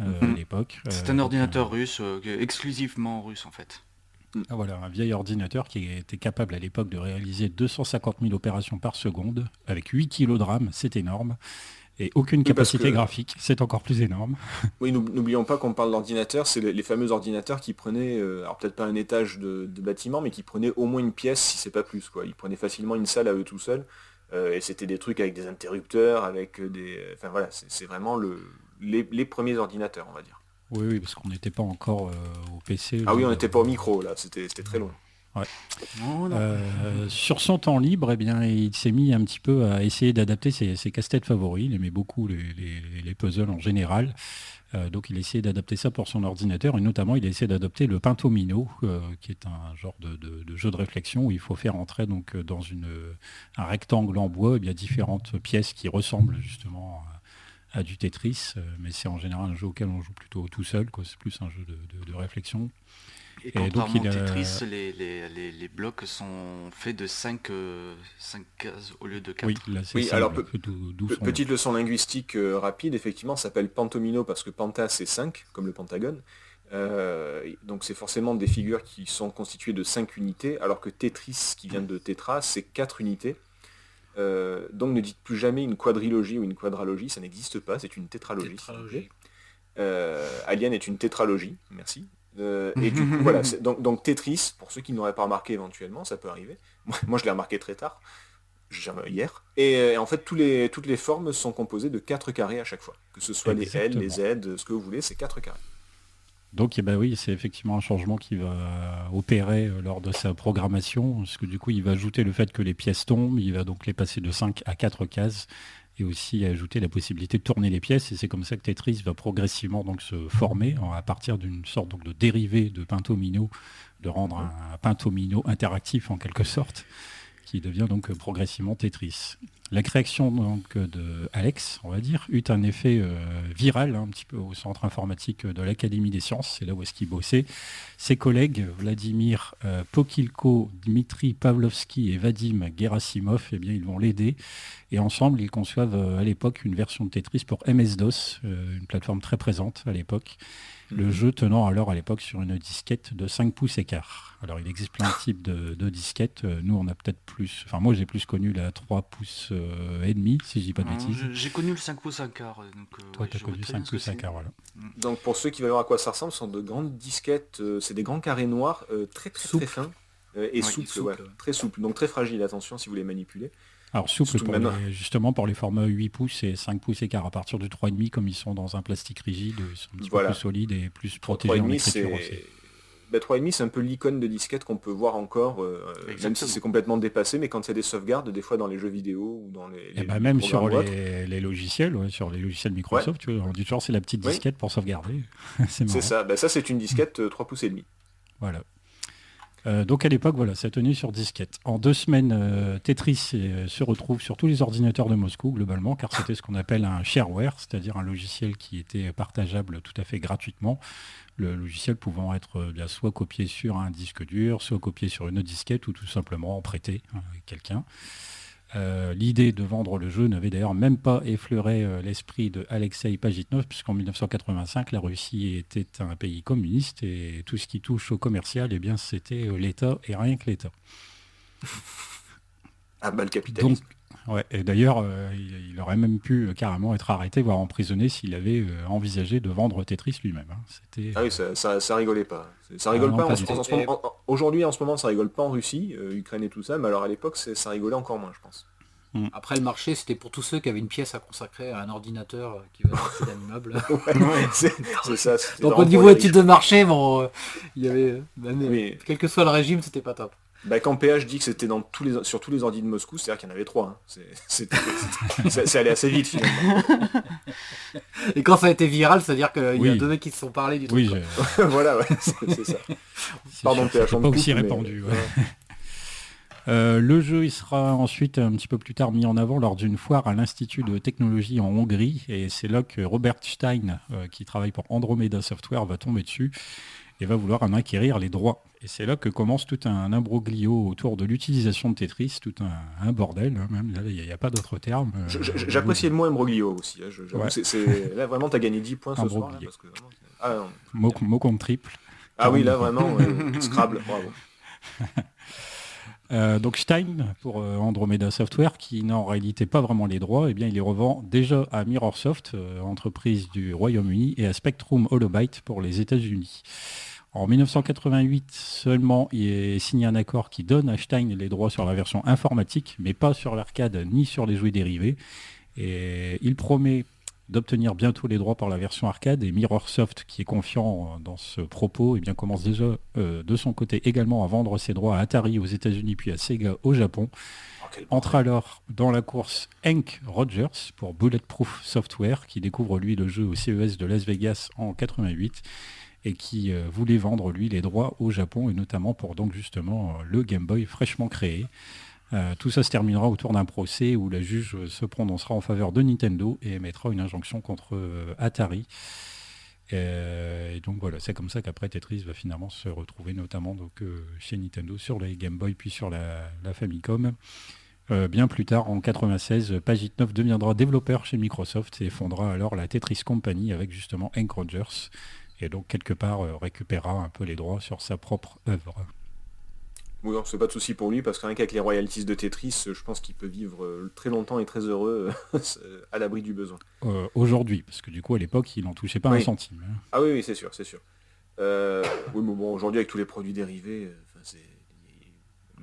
euh, à mhm. l'époque. C'est un euh, ordinateur russe, exclusivement russe en fait. Ah, voilà, un vieil ordinateur qui était capable à l'époque de réaliser 250 000 opérations par seconde avec 8 kg de RAM, c'est énorme. Et aucune capacité graphique, c'est encore plus énorme. Oui, n'oublions pas qu'on parle d'ordinateur, c'est les, fameux ordinateurs qui prenaient, euh, alors peut-être pas un étage de, bâtiment, mais qui prenaient au moins une pièce, si c'est pas plus. Quoi. Ils prenaient facilement une salle à eux tout seuls. Euh, et c'était des trucs avec des interrupteurs, avec des... Enfin voilà, c'est vraiment le, les premiers ordinateurs, on va dire. Oui, oui, parce qu'on n'était pas encore euh, au PC. Ah oui, on n'était pas au micro, là, c'était très loin. Euh, sur son temps libre, eh bien, il s'est mis un petit peu à essayer d'adapter ses, casse-têtes favoris. Il aimait beaucoup les, puzzles en général. Euh, donc il a essayé d'adapter ça pour son ordinateur et notamment il a essayé d'adopter le Pintomino, qui est un genre de, jeu de réflexion où il faut faire entrer donc, dans une, un rectangle en bois il y a différentes pièces qui ressemblent justement à du Tetris, euh, mais c'est en général un jeu auquel on joue plutôt tout seul, c'est plus un jeu de, réflexion. Et, donc, il Tetris, les, blocs sont faits de 5, euh, cases au lieu de 4. Oui, là, oui alors petite leçon linguistique euh, rapide, effectivement, ça s'appelle Pantomino parce que Panta c'est 5, comme le Pentagone. donc c'est forcément des figures qui sont constituées de 5 unités, alors que Tetris, qui vient de Tetra, c'est 4 unités. Euh, donc ne dites plus jamais une quadrilogie ou une quadralogie, ça n'existe pas, c'est une tétralogie. Euh, Alien est une tétralogie, merci. Euh, et du coup, voilà, donc, donc, Tetris, pour ceux qui n'auraient pas remarqué éventuellement, ça peut arriver. Moi, je l'ai remarqué très tard, hier. Et, en fait, tous les, toutes les formes sont composées de 4 carrés à chaque fois. Que ce soit les L, les Z, ce que vous voulez, c'est 4 carrés. Donc eh ben oui, c'est effectivement un changement qui va opérer euh, lors de sa programmation, parce que du coup il va ajouter le fait que les pièces tombent, il va donc les passer de 5 à 4 cases, et aussi ajouter la possibilité de tourner les pièces, et c'est comme ça que Tetris va progressivement se former à partir d'une sorte de dérivé de Pintomino, de rendre un Pintomino interactif en quelque sorte, qui devient donc progressivement Tetris. La création donc de Alex, on va dire, eut un effet euh, viral un petit peu au centre informatique de l'Académie des sciences, c'est là où est-ce qu'il bossait. Ses collègues Vladimir euh, Pokilko, Dmitri Pavlovski et Vadim Gerasimov, eh ils vont l'aider. Et ensemble, ils conçoivent euh, à l'époque une version de Tetris pour MS-DOS, une plateforme très présente à l'époque. Le jeu tenant alors à l'époque sur une disquette de 5 pouces écart. Alors il existe plein de types de, disquettes. Euh, nous on a peut-être plus. Enfin moi j'ai plus connu la 3 pouces euh, et demi, si je dis pas de bêtises. J'ai connu le 5 pouces écart. Euh, donc, Toi tu as connu 5 pouces écart, voilà. Mm. Donc pour ceux qui veulent voir à quoi ça ressemble, ce sont de grandes disquettes, c'est des grands carrés noirs très très, très fins et souples, très souples. Donc très fragiles, attention si vous les manipulez. Alors souple justement pour les formats 8 pouces et 5 pouces écart à partir du 3,5 comme ils sont dans un plastique rigide, ils sont un petit peu plus solides et plus protégés en écriture aussi. 3,5 c'est un peu l'icône de disquette qu'on peut voir encore, euh, même si c'est complètement dépassé, mais quand il y a des sauvegardes, des fois dans les jeux vidéo ou dans les... Eh ben, même sur les, logiciels, sur les logiciels Microsoft, tu vois, on dit toujours c'est la petite disquette pour sauvegarder. c'est ça, ben, ça c'est une disquette 3 euh, pouces et demi. Voilà. Euh, donc à l'époque, voilà, ça tenait sur disquette. En deux semaines, euh, Tetris euh, se retrouve sur tous les ordinateurs de Moscou, globalement, car c'était ce qu'on appelle un shareware, c'est-à-dire un logiciel qui était partageable tout à fait gratuitement. Le logiciel pouvant être bien soit copié sur un disque dur, soit copié sur une disquette, ou tout simplement prêté à quelqu'un. Euh, l'idée de vendre le jeu n'avait d'ailleurs même pas effleuré euh, l'esprit de Alexei Pagitnov, puisqu'en 1985, la Russie était un pays communiste et tout ce qui touche au commercial, eh bien, c'était euh, l'État et rien que l'État. ah bah le capitalisme. Ouais, et d'ailleurs, il, aurait même pu carrément être arrêté, voire emprisonné, s'il avait envisagé de vendre Tetris lui-même. Hein. Ah oui, ça, rigolait pas. Ça rigole ah pas. Aujourd'hui, en ce moment, ça rigole pas en Russie, Ukraine et tout ça, mais alors à l'époque, ça rigolait encore moins, je pense. Mm. Après le marché, c'était pour tous ceux qui avaient une pièce à consacrer à un ordinateur euh, qui va acheter d'un immeuble. c'est ça. Donc au niveau études de marché, bon, euh, il y avait, euh, quel que soit le régime, c'était pas top. Bah, quand PH dit que c'était dans tous les, sur tous les ordi de Moscou, c'est-à-dire qu'il y en avait trois. Hein. C'est allé assez vite finalement. Et quand ça a été viral, c'est-à-dire qu'il y a deux mecs qui se sont parlé du truc. Oui, voilà, ouais, c'est ça. Pardon, PH, pas aussi répandu. Euh, le jeu il sera ensuite un petit peu plus tard mis en avant lors d'une foire à l'Institut de technologie en Hongrie et c'est là que Robert Stein, euh, qui travaille pour Andromeda Software, va tomber dessus et va vouloir en acquérir les droits. Et c'est là que commence tout un imbroglio autour de l'utilisation de Tetris, tout un, bordel, hein, même il n'y a, pas d'autre terme. Euh, j'apprécie le mot imbroglio aussi. Hein, là vraiment tu as gagné 10 points ce soir. Ah, mot, mot contre triple. Ah oui là vraiment, Scrabble, bravo. Euh, donc Stein, pour euh, Andromeda Software, qui n'a en réalité pas vraiment les droits, eh bien, il les revend déjà à Mirrorsoft, euh, entreprise du Royaume-Uni, et à Spectrum Holobyte pour les États-Unis. En 1988 seulement, il est signé un accord qui donne à Stein les droits sur la version informatique, mais pas sur l'arcade ni sur les jouets dérivés. Et il promet d'obtenir bientôt les droits par la version arcade et Mirrorsoft qui est confiant dans ce propos et eh bien, commence déjà euh, de son côté également à vendre ses droits à Atari aux États-Unis puis à Sega au Japon. Oh, Entre alors dans la course Hank Rogers pour Bulletproof Software qui découvre lui le jeu au CES de Las Vegas en 88 et qui euh, voulait vendre lui les droits au Japon et notamment pour donc justement le Game Boy fraîchement créé. Euh, tout ça se terminera autour d'un procès où la juge se prononcera en faveur de Nintendo et émettra une injonction contre euh, Atari. Euh, et donc voilà, c'est comme ça qu'après Tetris va finalement se retrouver notamment donc, chez Nintendo sur les Game Boy puis sur la, Famicom. bien plus tard, en 96, Pagit 9 deviendra développeur chez Microsoft et fondera alors la Tetris Company avec justement Hank Rogers. Et donc quelque part récupérera un peu les droits sur sa propre œuvre. Oui, c'est pas de souci pour lui parce que rien qu'avec les royalties de Tetris, je pense qu'il peut vivre euh, très longtemps et très heureux euh, à l'abri du besoin. Euh, aujourd'hui, parce que du coup à l'époque il n'en touchait pas un centime. Hein. Ah oui, oui c'est sûr, c'est sûr. oui, mais bon, aujourd'hui avec tous les produits dérivés,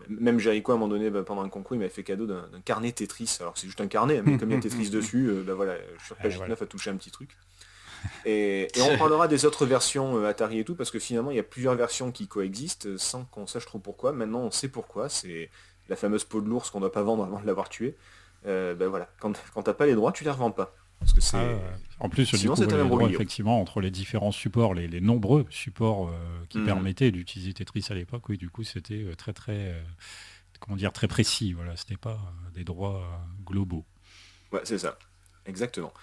même Jericho à un moment donné, bah, pendant un concours, il m'avait fait cadeau d'un carnet Tetris. Alors c'est juste un carnet, mais comme il y a Tetris dessus, bah, voilà, sur page 9 a touché un petit truc. Et, on parlera des autres versions euh, Atari et tout, parce que finalement, il y a plusieurs versions qui coexistent euh, sans qu'on sache trop pourquoi. Maintenant, on sait pourquoi. C'est la fameuse peau de l'ours qu'on ne doit pas vendre avant de l'avoir tué. Euh, ben voilà, quand, quand t'as pas les droits, tu les revends pas. Parce que c'est... Ah, en plus, Sinon, du coup, effectivement, entre les différents supports, les, nombreux supports qui mhm. permettaient d'utiliser Tetris à l'époque, oui, du coup, c'était très, très, comment dire, très précis. Voilà, c'était pas des droits globaux. Ouais, c'est ça. Exactement.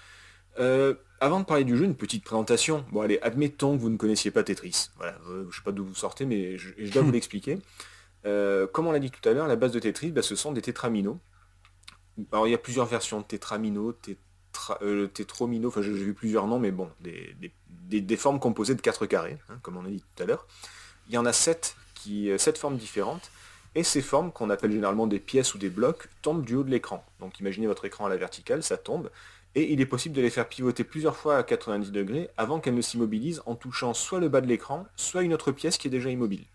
Euh, avant de parler du jeu, une petite présentation. Bon allez, admettons que vous ne connaissiez pas Tetris. Voilà, euh, je sais pas d'où vous sortez, mais je, dois vous l'expliquer. Euh, comme on l'a dit tout à l'heure, la base de Tetris, bah, ce sont des tétraminos. Alors il y a plusieurs versions, tétramino, tétra, tétromino, enfin j'ai vu plusieurs noms, mais bon, des, formes composées de quatre carrés, hein, comme on a dit tout à l'heure. Il y en a sept, qui, sept formes différentes. Et ces formes, qu'on appelle généralement des pièces ou des blocs, tombent du haut de l'écran. Donc imaginez votre écran à la verticale, ça tombe et il est possible de les faire pivoter plusieurs fois à 90 degrés avant qu'elles ne s'immobilisent en touchant soit le bas de l'écran, soit une autre pièce qui est déjà immobile.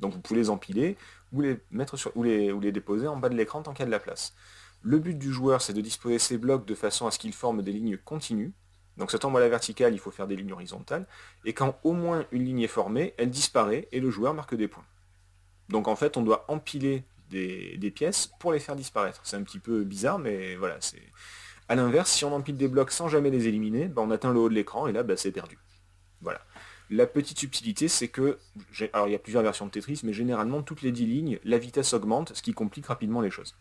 Donc vous pouvez les empiler ou les, mettre ou les, déposer en bas de l'écran tant qu'il y a de la place. Le but du joueur, c'est de disposer ces blocs de façon à ce qu'ils forment des lignes continues. Donc ça tombe à la verticale, il faut faire des lignes horizontales. Et quand au moins une ligne est formée, elle disparaît et le joueur marque des points. Donc en fait, on doit empiler des pièces pour les faire disparaître. C'est un petit peu bizarre, mais voilà, c'est a l'inverse, si on empile des blocs sans jamais les éliminer, bah, on atteint le haut de l'écran et là bah, c'est perdu. Voilà. La petite subtilité, c'est que, alors il y a plusieurs versions de Tetris, mais généralement toutes les 10 lignes, la vitesse augmente, ce qui complique rapidement les choses.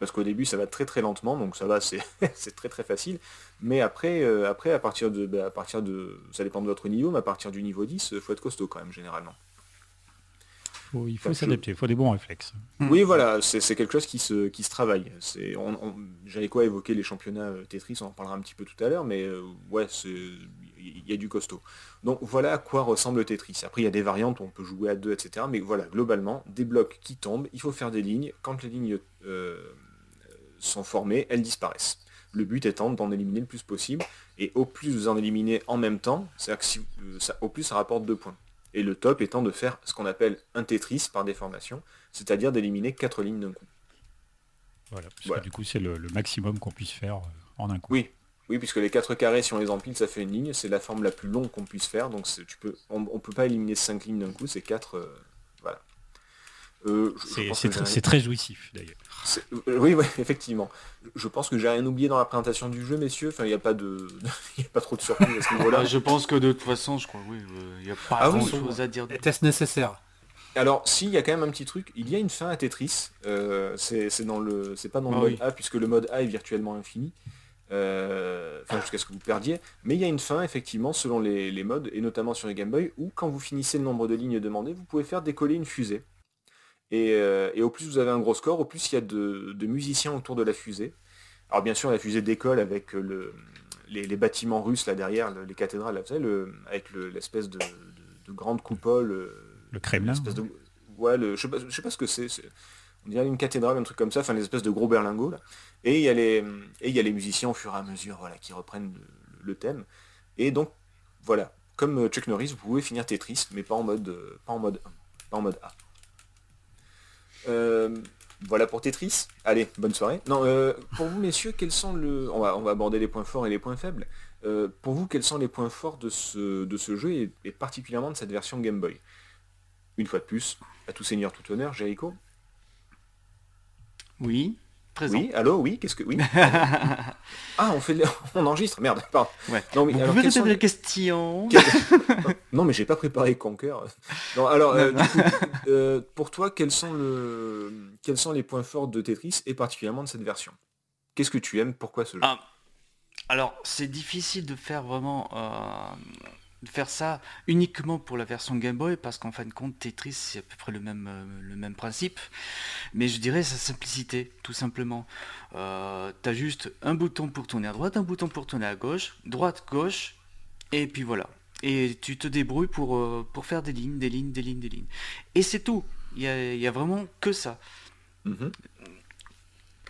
Parce qu'au début ça va très très lentement, donc ça va, c'est très très facile. Mais après, euh, après à partir de, bah, à partir de, ça dépend de votre niveau, mais à partir du niveau 10, il faut être costaud quand même généralement il faut s'adapter, il faut des bons réflexes. Oui, voilà, c'est quelque chose qui se, qui se travaille. J'avais quoi évoquer les championnats euh, Tetris, on en parlera un petit peu tout à l'heure, mais euh, ouais, il y a du costaud. Donc voilà à quoi ressemble Tetris. Après, il y a des variantes où on peut jouer à deux, etc. Mais voilà, globalement, des blocs qui tombent, il faut faire des lignes. Quand les lignes euh, sont formées, elles disparaissent. Le but étant d'en éliminer le plus possible. Et au plus vous en éliminez en même temps, c'est-à-dire que si, au plus ça rapporte deux points. Et le top étant de faire ce qu'on appelle un Tetris par déformation, c'est-à-dire d'éliminer quatre lignes d'un coup. Voilà, parce du coup c'est le, maximum qu'on puisse faire euh, en un coup. Oui, oui, puisque les quatre carrés, si on les empile, ça fait une ligne, c'est la forme la plus longue qu'on puisse faire, donc tu peux, on ne peut pas éliminer cinq lignes d'un coup, c'est quatre, euh, c'est très, jouissif d'ailleurs. Oui, oui, effectivement. Je pense que j'ai rien oublié dans la présentation du jeu, messieurs. Enfin, il n'y a pas de, il a pas trop de surprise à ce niveau-là. je pense que de toute façon, je crois, oui, il n'y a pas ah, grand chose à dire. Était-ce nécessaire? Alors, si, il y a quand même un petit truc. Il y a une fin à Tetris. c'est dans le, c'est pas dans le ah mode A puisque le mode A est virtuellement infini. Euh, enfin jusqu'à ce que vous perdiez. Mais il y a une fin, effectivement, selon les, modes, et notamment sur les Game Boy, où quand vous finissez le nombre de lignes demandées, vous pouvez faire décoller une fusée. Et, euh, au plus vous avez un gros score, au plus il y a de, musiciens autour de la fusée. Alors bien sûr, la fusée décolle avec le, les, bâtiments russes là derrière, les cathédrales, là, le, avec l'espèce de, grande coupole. Le Kremlin. De, ouais, le, je sais sais pas ce que c'est on dirait une cathédrale, un truc comme ça, enfin les espèces de gros berlingots. Là. Et il y a les, il y a les musiciens au fur et à mesure voilà, qui reprennent le, thème. Et donc, voilà, comme euh, Chuck Norris, vous pouvez finir Tetris, mais pas en mode, euh, pas en mode, pas en mode A. Euh, voilà pour Tetris. Allez, bonne soirée. Non, pour vous messieurs, quels sont. On va, aborder les points forts et les points faibles. pour vous, quels sont les points forts de ce, de ce jeu et, et, particulièrement de cette version Game Boy? Une fois de plus, à tout seigneur, tout honneur, Jericho oui, présent. Oui, allô, oui, qu'est-ce que... Oui. ah, on fait... On enregistre, merde, pardon. Non, mais, Vous alors, pouvez la question Non, mais j'ai pas préparé Conquer. Non, alors, euh, euh, pour toi, quels sont, le... quels sont les points forts de Tetris, et particulièrement de cette version? Qu'est-ce que tu aimes? Pourquoi ce jeu? Ah, Alors, c'est difficile de faire vraiment... Euh, faire ça uniquement pour la version Game Boy parce qu'en fin de compte Tetris c'est à peu près le même, euh, le même principe. Mais je dirais sa simplicité tout simplement. Euh, tu as juste un bouton pour tourner à droite un bouton pour tourner à gauche droite gauche et puis voilà. Et tu te débrouilles pour, euh, pour faire des lignes des lignes des lignes des lignes. Et c'est tout. Il y a, vraiment que ça. Mhm.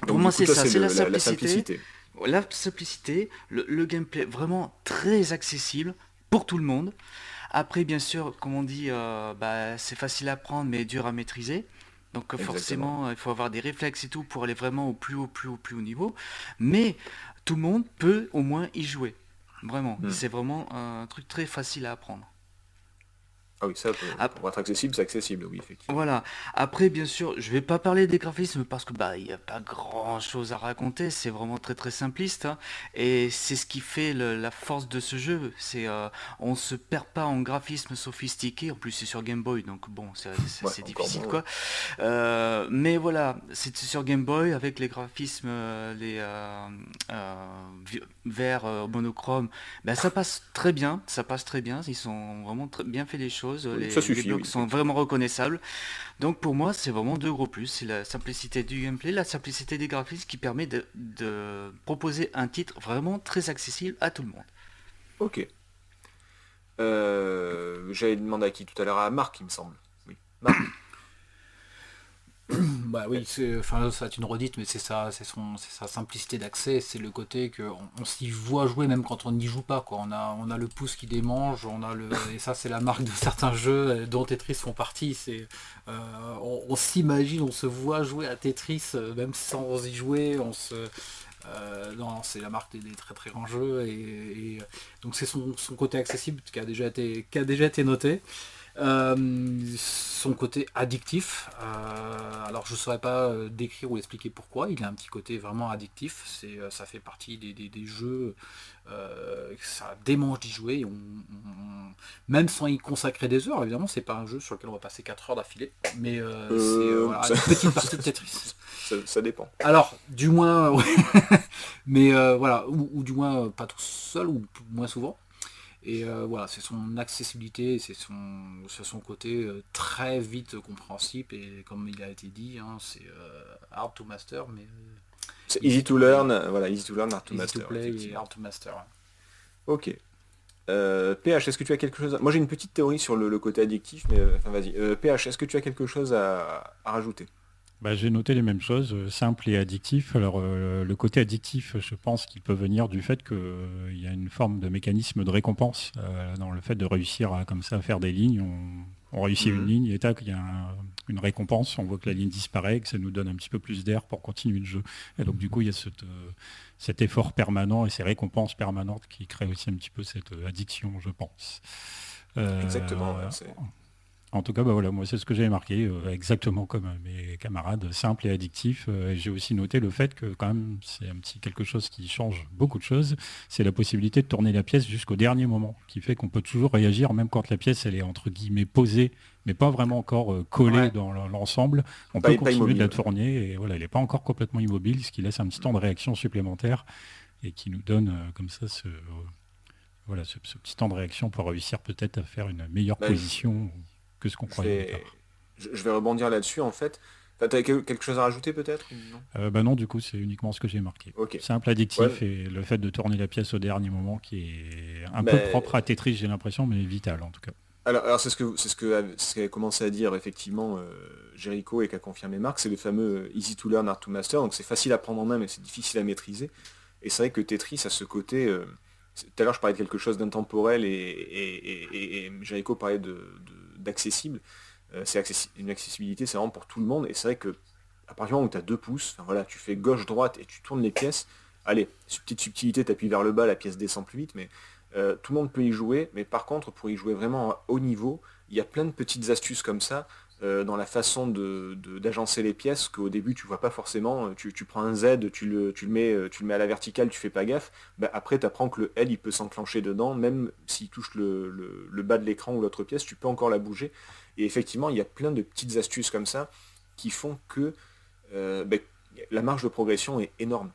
pour moi c'est ça c'est la, simplicité. la simplicité, le gameplay vraiment très accessible, pour tout le monde. Après, bien sûr, comme on dit, euh, bah, c'est facile à prendre mais dur à maîtriser. Donc forcément, il faut avoir des réflexes et tout pour aller vraiment au plus haut, plus haut, plus haut niveau. Mais tout le monde peut au moins y jouer. Vraiment. Hmm. C'est vraiment un truc très facile à apprendre. Ah oui, ça, pour, être accessible, c'est accessible, oui, effectivement. Voilà. Après, bien sûr, je vais pas parler des graphismes parce que bah il n'y a pas grand chose à raconter. C'est vraiment très très simpliste. Hein. et c'est ce qui fait la force de ce jeu. C'est euh, on se perd pas en graphisme sophistiqué. En plus, c'est sur Game Boy, donc bon, c'est difficile quoi. Euh, mais voilà, c'est sur Game Boy avec les graphismes, euh, les verts monochrome. Ben, ça passe très bien. Ça passe très bien. Ils sont vraiment très bien fait les choses les, blocs sont vraiment reconnaissables. Donc pour moi, c'est vraiment deux gros plus. C'est la simplicité du gameplay, la simplicité des graphismes qui permet de, proposer un titre vraiment très accessible à tout le monde. Ok. Euh, j'avais demandé à qui tout à l'heure À Marc, il me semble. Oui. Marc. bah oui, c'est, enfin, ça une redite, mais c'est ça, c'est son, c'est sa simplicité d'accès, c'est le côté que on, s'y voit jouer même quand on n'y joue pas, quoi. On a, on a le pouce qui démange, on a le, et ça c'est la marque de certains jeux euh, dont Tetris font partie. C'est, euh, on, s'imagine, on se voit jouer à Tetris euh, même sans y jouer, on se, non, c'est la marque des, très très grands jeux et, donc c'est son, son, côté accessible qui a déjà été, qui a déjà été noté. Euh, son côté addictif, euh, alors je ne saurais pas euh, décrire ou expliquer pourquoi, il a un petit côté vraiment addictif, c'est, ça fait partie des, jeux, ça démange d'y jouer, même sans y consacrer des heures, évidemment c'est pas un jeu sur lequel on va passer 4 heures d'affilée, mais c'est une petite partie de Tetris. Ça, dépend. Alors, du moins, mais voilà, ou, du moins pas tout seul, ou moins souvent. Et euh, voilà, c'est son accessibilité, c'est son, son côté euh, très vite compréhensible et comme il a été dit, hein, c'est euh, hard to master, mais c'est easy to learn, voilà, easy to learn, hard to master. To play et hard to master. Ok. PH, est-ce que tu as quelque chose Moi j'ai une petite théorie sur le, côté addictif, mais enfin vas-y. PH, est-ce que tu as quelque chose à rajouter? Bah, J'ai noté les mêmes choses, euh, simple et addictif. Alors euh, le côté addictif, je pense qu'il peut venir du fait qu'il euh, y a une forme de mécanisme de récompense dans le fait de réussir à comme ça faire des lignes. On, réussit une mhm. ligne et tac, il y a une récompense, on voit que la ligne disparaît, que ça nous donne un petit peu plus d'air pour continuer le jeu. Et donc du coup, il y a cet effort permanent et ces récompenses permanentes qui créent aussi un petit peu cette addiction, je pense. Exactement. En tout cas, bah voilà, moi c'est ce que j'avais marqué, euh, exactement comme euh, mes camarades, simple et addictif. Euh, j'ai aussi noté le fait que quand même c'est un petit quelque chose qui change beaucoup de choses, c'est la possibilité de tourner la pièce jusqu'au dernier moment, qui fait qu'on peut toujours réagir, même quand la pièce elle est entre guillemets posée, mais pas vraiment encore collée dans l'ensemble. On peut continuer de la tourner et voilà, elle n'est pas encore complètement immobile, ce qui laisse un petit temps de réaction supplémentaire et qui nous donne comme ça ce, voilà, ce, petit temps de réaction pour réussir peut-être à faire une meilleure bah, position que ce qu'on croyait. Je, vais rebondir là-dessus en fait. Tu as quelque chose à rajouter peut-être non, euh, bah non, du coup, c'est uniquement ce que j'ai marqué. C'est Simple, addictif et le fait de tourner la pièce au dernier moment qui est un peu propre à Tetris, j'ai l'impression, mais vital en tout cas. Alors, c'est ce que c'est ce que ce commencé à dire effectivement euh, Jericho et qu'a confirmé Marc, c'est le fameux euh, easy to learn, hard to master. Donc c'est facile à prendre en main, mais c'est difficile à maîtriser. Et c'est vrai que Tetris a ce côté. tout à l'heure, je parlais de quelque chose d'intemporel et, et, Jericho parlait de d'accessible. Euh, c'est une accessibilité, c'est vraiment pour tout le monde. Et c'est vrai que à partir du moment où tu as deux pouces, voilà, tu fais gauche-droite et tu tournes les pièces, allez, petite subtilité, tu appuies vers le bas, la pièce descend plus vite, mais euh, tout le monde peut y jouer. Mais par contre, pour y jouer vraiment à haut niveau, il y a plein de petites astuces comme ça. Euh, dans la façon d'agencer de, les pièces qu'au début tu vois pas forcément. Tu, prends un Z, tu le, tu, le mets, à la verticale, tu fais pas gaffe. Bah, après tu apprends que le L il peut s'enclencher dedans, même s'il touche le, bas de l'écran ou l'autre pièce, tu peux encore la bouger. Et effectivement, il y a plein de petites astuces comme ça qui font que euh, bah, la marge de progression est énorme.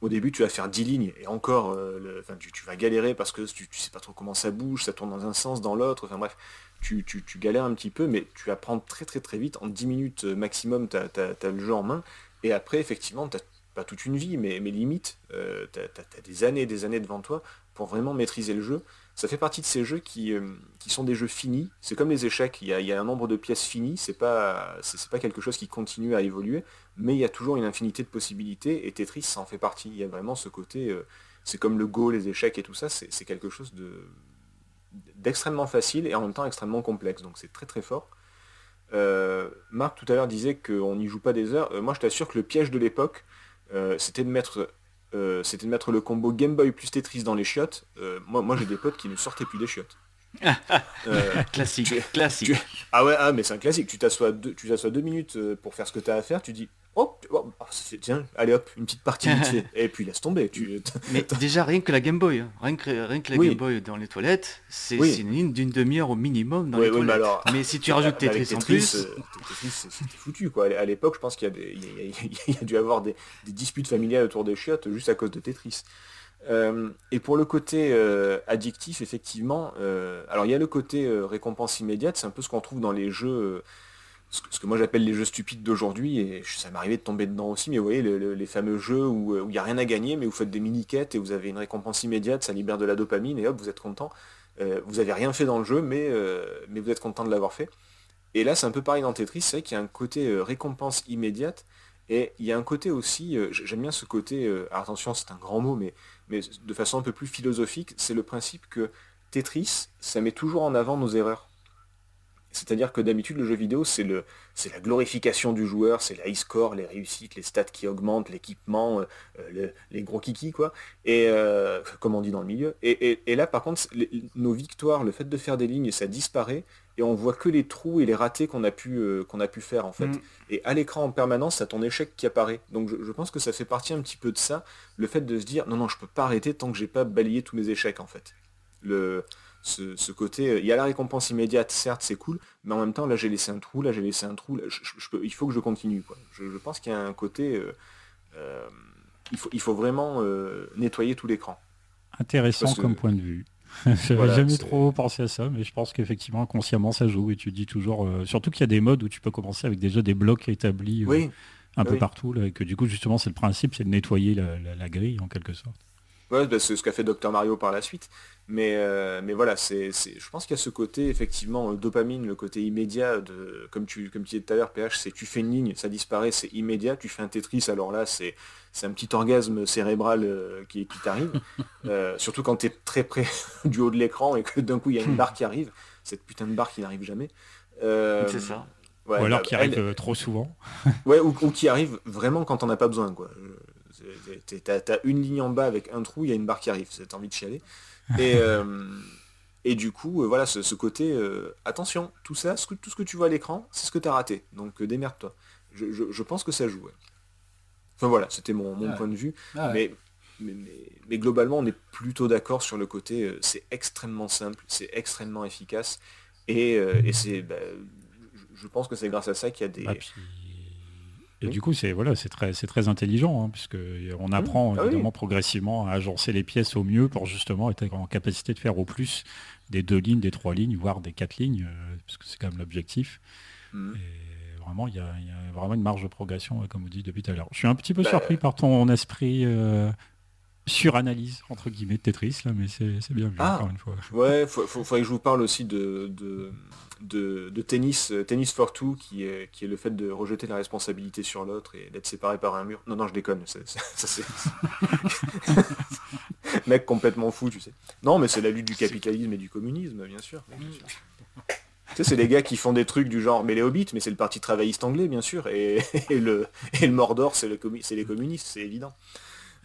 Au début, tu vas faire 10 lignes et encore, euh, tu, vas galérer parce que tu, sais pas trop comment ça bouge, ça tourne dans un sens, dans l'autre. Enfin bref, tu, galères un petit peu, mais tu apprends très très très vite. En 10 minutes euh, maximum, tu as, le jeu en main. Et après, effectivement, tu pas toute une vie, mais, mais limite, euh, tu as, des années et des années devant toi pour vraiment maîtriser le jeu. Ça fait partie de ces jeux qui, euh, qui sont des jeux finis. C'est comme les échecs, il y, a, un nombre de pièces finies, c'est pas, c'est, pas quelque chose qui continue à évoluer, mais il y a toujours une infinité de possibilités, et Tetris, ça en fait partie. Il y a vraiment ce côté, c'est comme le Go, les échecs et tout ça, c'est, quelque chose de, d'extrêmement facile et en même temps extrêmement complexe. Donc c'est très très fort. Euh, Marc tout à l'heure disait qu'on n'y joue pas des heures. Euh, moi je t'assure que le piège de l'époque, euh, c'était de mettre c'était de mettre le combo Game Boy plus Tetris dans les chiottes. moi, moi j'ai des potes qui ne sortaient plus des chiottes. classique, classique. ah ouais, ah, mais c'est un classique. Tu t'assois deux, tu t'assois deux minutes pour faire ce que tu as à faire, tu dis oh tiens, allez hop, une petite partie Et puis laisse tomber. Tu... Mais déjà rien que la Game Boy, hein. rien, que, rien que la Game Boy dans les toilettes, c'est une ligne d'une demi-heure au minimum dans les toilettes. Mais, si tu rajoutes Tetris, en plus... Euh, c'était foutu quoi. À l'époque, je pense qu'il y, a dû avoir des, disputes familiales autour des chiottes juste à cause de Tetris. Euh, et pour le côté euh, addictif, effectivement, alors il y a le côté récompense immédiate, c'est un peu ce qu'on trouve dans les jeux ce que moi j'appelle les jeux stupides d'aujourd'hui, et ça m'arrivait de tomber dedans aussi, mais vous voyez, les fameux jeux où il n'y a rien à gagner, mais vous faites des mini-quêtes et vous avez une récompense immédiate, ça libère de la dopamine, et hop, vous êtes content. Euh, vous n'avez rien fait dans le jeu, mais, euh, mais vous êtes content de l'avoir fait. Et là, c'est un peu pareil dans Tetris, c'est vrai qu'il y a un côté euh, récompense immédiate, et il y a un côté aussi, j'aime bien ce côté, attention, c'est un grand mot, mais, mais de façon un peu plus philosophique, c'est le principe que Tetris, ça met toujours en avant nos erreurs. C'est-à-dire que d'habitude, le jeu vidéo, c'est le, c'est la glorification du joueur, c'est la score, les réussites, les stats qui augmentent, l'équipement, euh, les gros kikis, quoi. Et euh, comme on dit dans le milieu. Et, là, par contre, nos victoires, le fait de faire des lignes, ça disparaît et on voit que les trous et les ratés qu'on a pu euh, qu'on a pu faire en fait. Mm. Et à l'écran en permanence, c'est ton échec qui apparaît. Donc je, je, pense que ça fait partie un petit peu de ça, le fait de se dire non non, je peux pas arrêter tant que j'ai pas balayé tous mes échecs en fait. Le ce, côté, il y a la récompense immédiate, certes c'est cool, mais en même temps là j'ai laissé un trou, là j'ai laissé un trou, il faut que je continue. Quoi. Je, pense qu'il y a un côté, euh, euh, il, faut, il faut vraiment euh, nettoyer tout l'écran. Intéressant comme point de vue. J'avais jamais trop pensé à ça, mais je pense qu'effectivement inconsciemment ça joue et tu dis toujours, surtout qu'il y a des modes où tu peux commencer avec déjà des blocs établis un peu partout, et que du coup justement c'est le principe, c'est de nettoyer la grille en quelque sorte. Ouais, bah, c'est ce qu'a fait Dr Mario par la suite. Mais, euh, mais voilà, c'est, je pense qu'il y a ce côté, effectivement, euh, dopamine, le côté immédiat, de, comme, tu, comme tu disais tout à l'heure, PH, c'est tu fais une ligne, ça disparaît, c'est immédiat, tu fais un Tetris, alors là, c'est, c'est un petit orgasme cérébral euh, qui, qui t'arrive. surtout quand tu es très près du haut de l'écran et que d'un coup, il y a une barre qui arrive, cette putain de barre qui n'arrive jamais. c'est ça. ou alors qui arrive trop souvent. ouais, ou, ou, qui arrive vraiment quand on n'a pas besoin, quoi. T'as as une ligne en bas avec un trou, il y a une barre qui arrive, c'est envie de chialer. Et, euh, Et du coup, voilà, ce, côté, attention, tout ça, tout ce que tu vois à l'écran, c'est ce que tu as raté. Donc démerde-toi. Je, pense que ça joue. Enfin voilà, c'était mon, ah point de vue. Ah mais, mais, globalement, on est plutôt d'accord sur le côté, c'est extrêmement simple, c'est extrêmement efficace. Et, c'est, bah, je pense que c'est grâce à ça qu'il y a des... Ah, et du coup, c'est voilà, c'est très, c'est très intelligent, hein, puisque on apprend ah évidemment progressivement à agencer les pièces au mieux pour justement être en capacité de faire au plus des deux lignes, des trois lignes, voire des quatre lignes, euh, parce que c'est quand même l'objectif. Mmh. Et vraiment, il y, a vraiment une marge de progression, comme vous dites depuis tout à l'heure. Je suis un petit peu bah, surpris par ton esprit euh, suranalyse entre guillemets de Tetris là, mais c'est bien vu ah, encore une fois. Ouais, faut, faudrait que je vous parle aussi de, de, tennis, euh, tennis for two, qui est, qui est le fait de rejeter la responsabilité sur l'autre et d'être séparé par un mur. Non, non, je déconne. Ça, c'est... Mec complètement fou, tu sais. Non, mais c'est la lutte du capitalisme et du communisme, bien sûr. Tu sais, c'est les gars qui font des trucs du genre, mais les hobbits, mais c'est le parti travailliste anglais, bien sûr, et, le, et le Mordor, c'est, le c'est les communistes, c'est évident.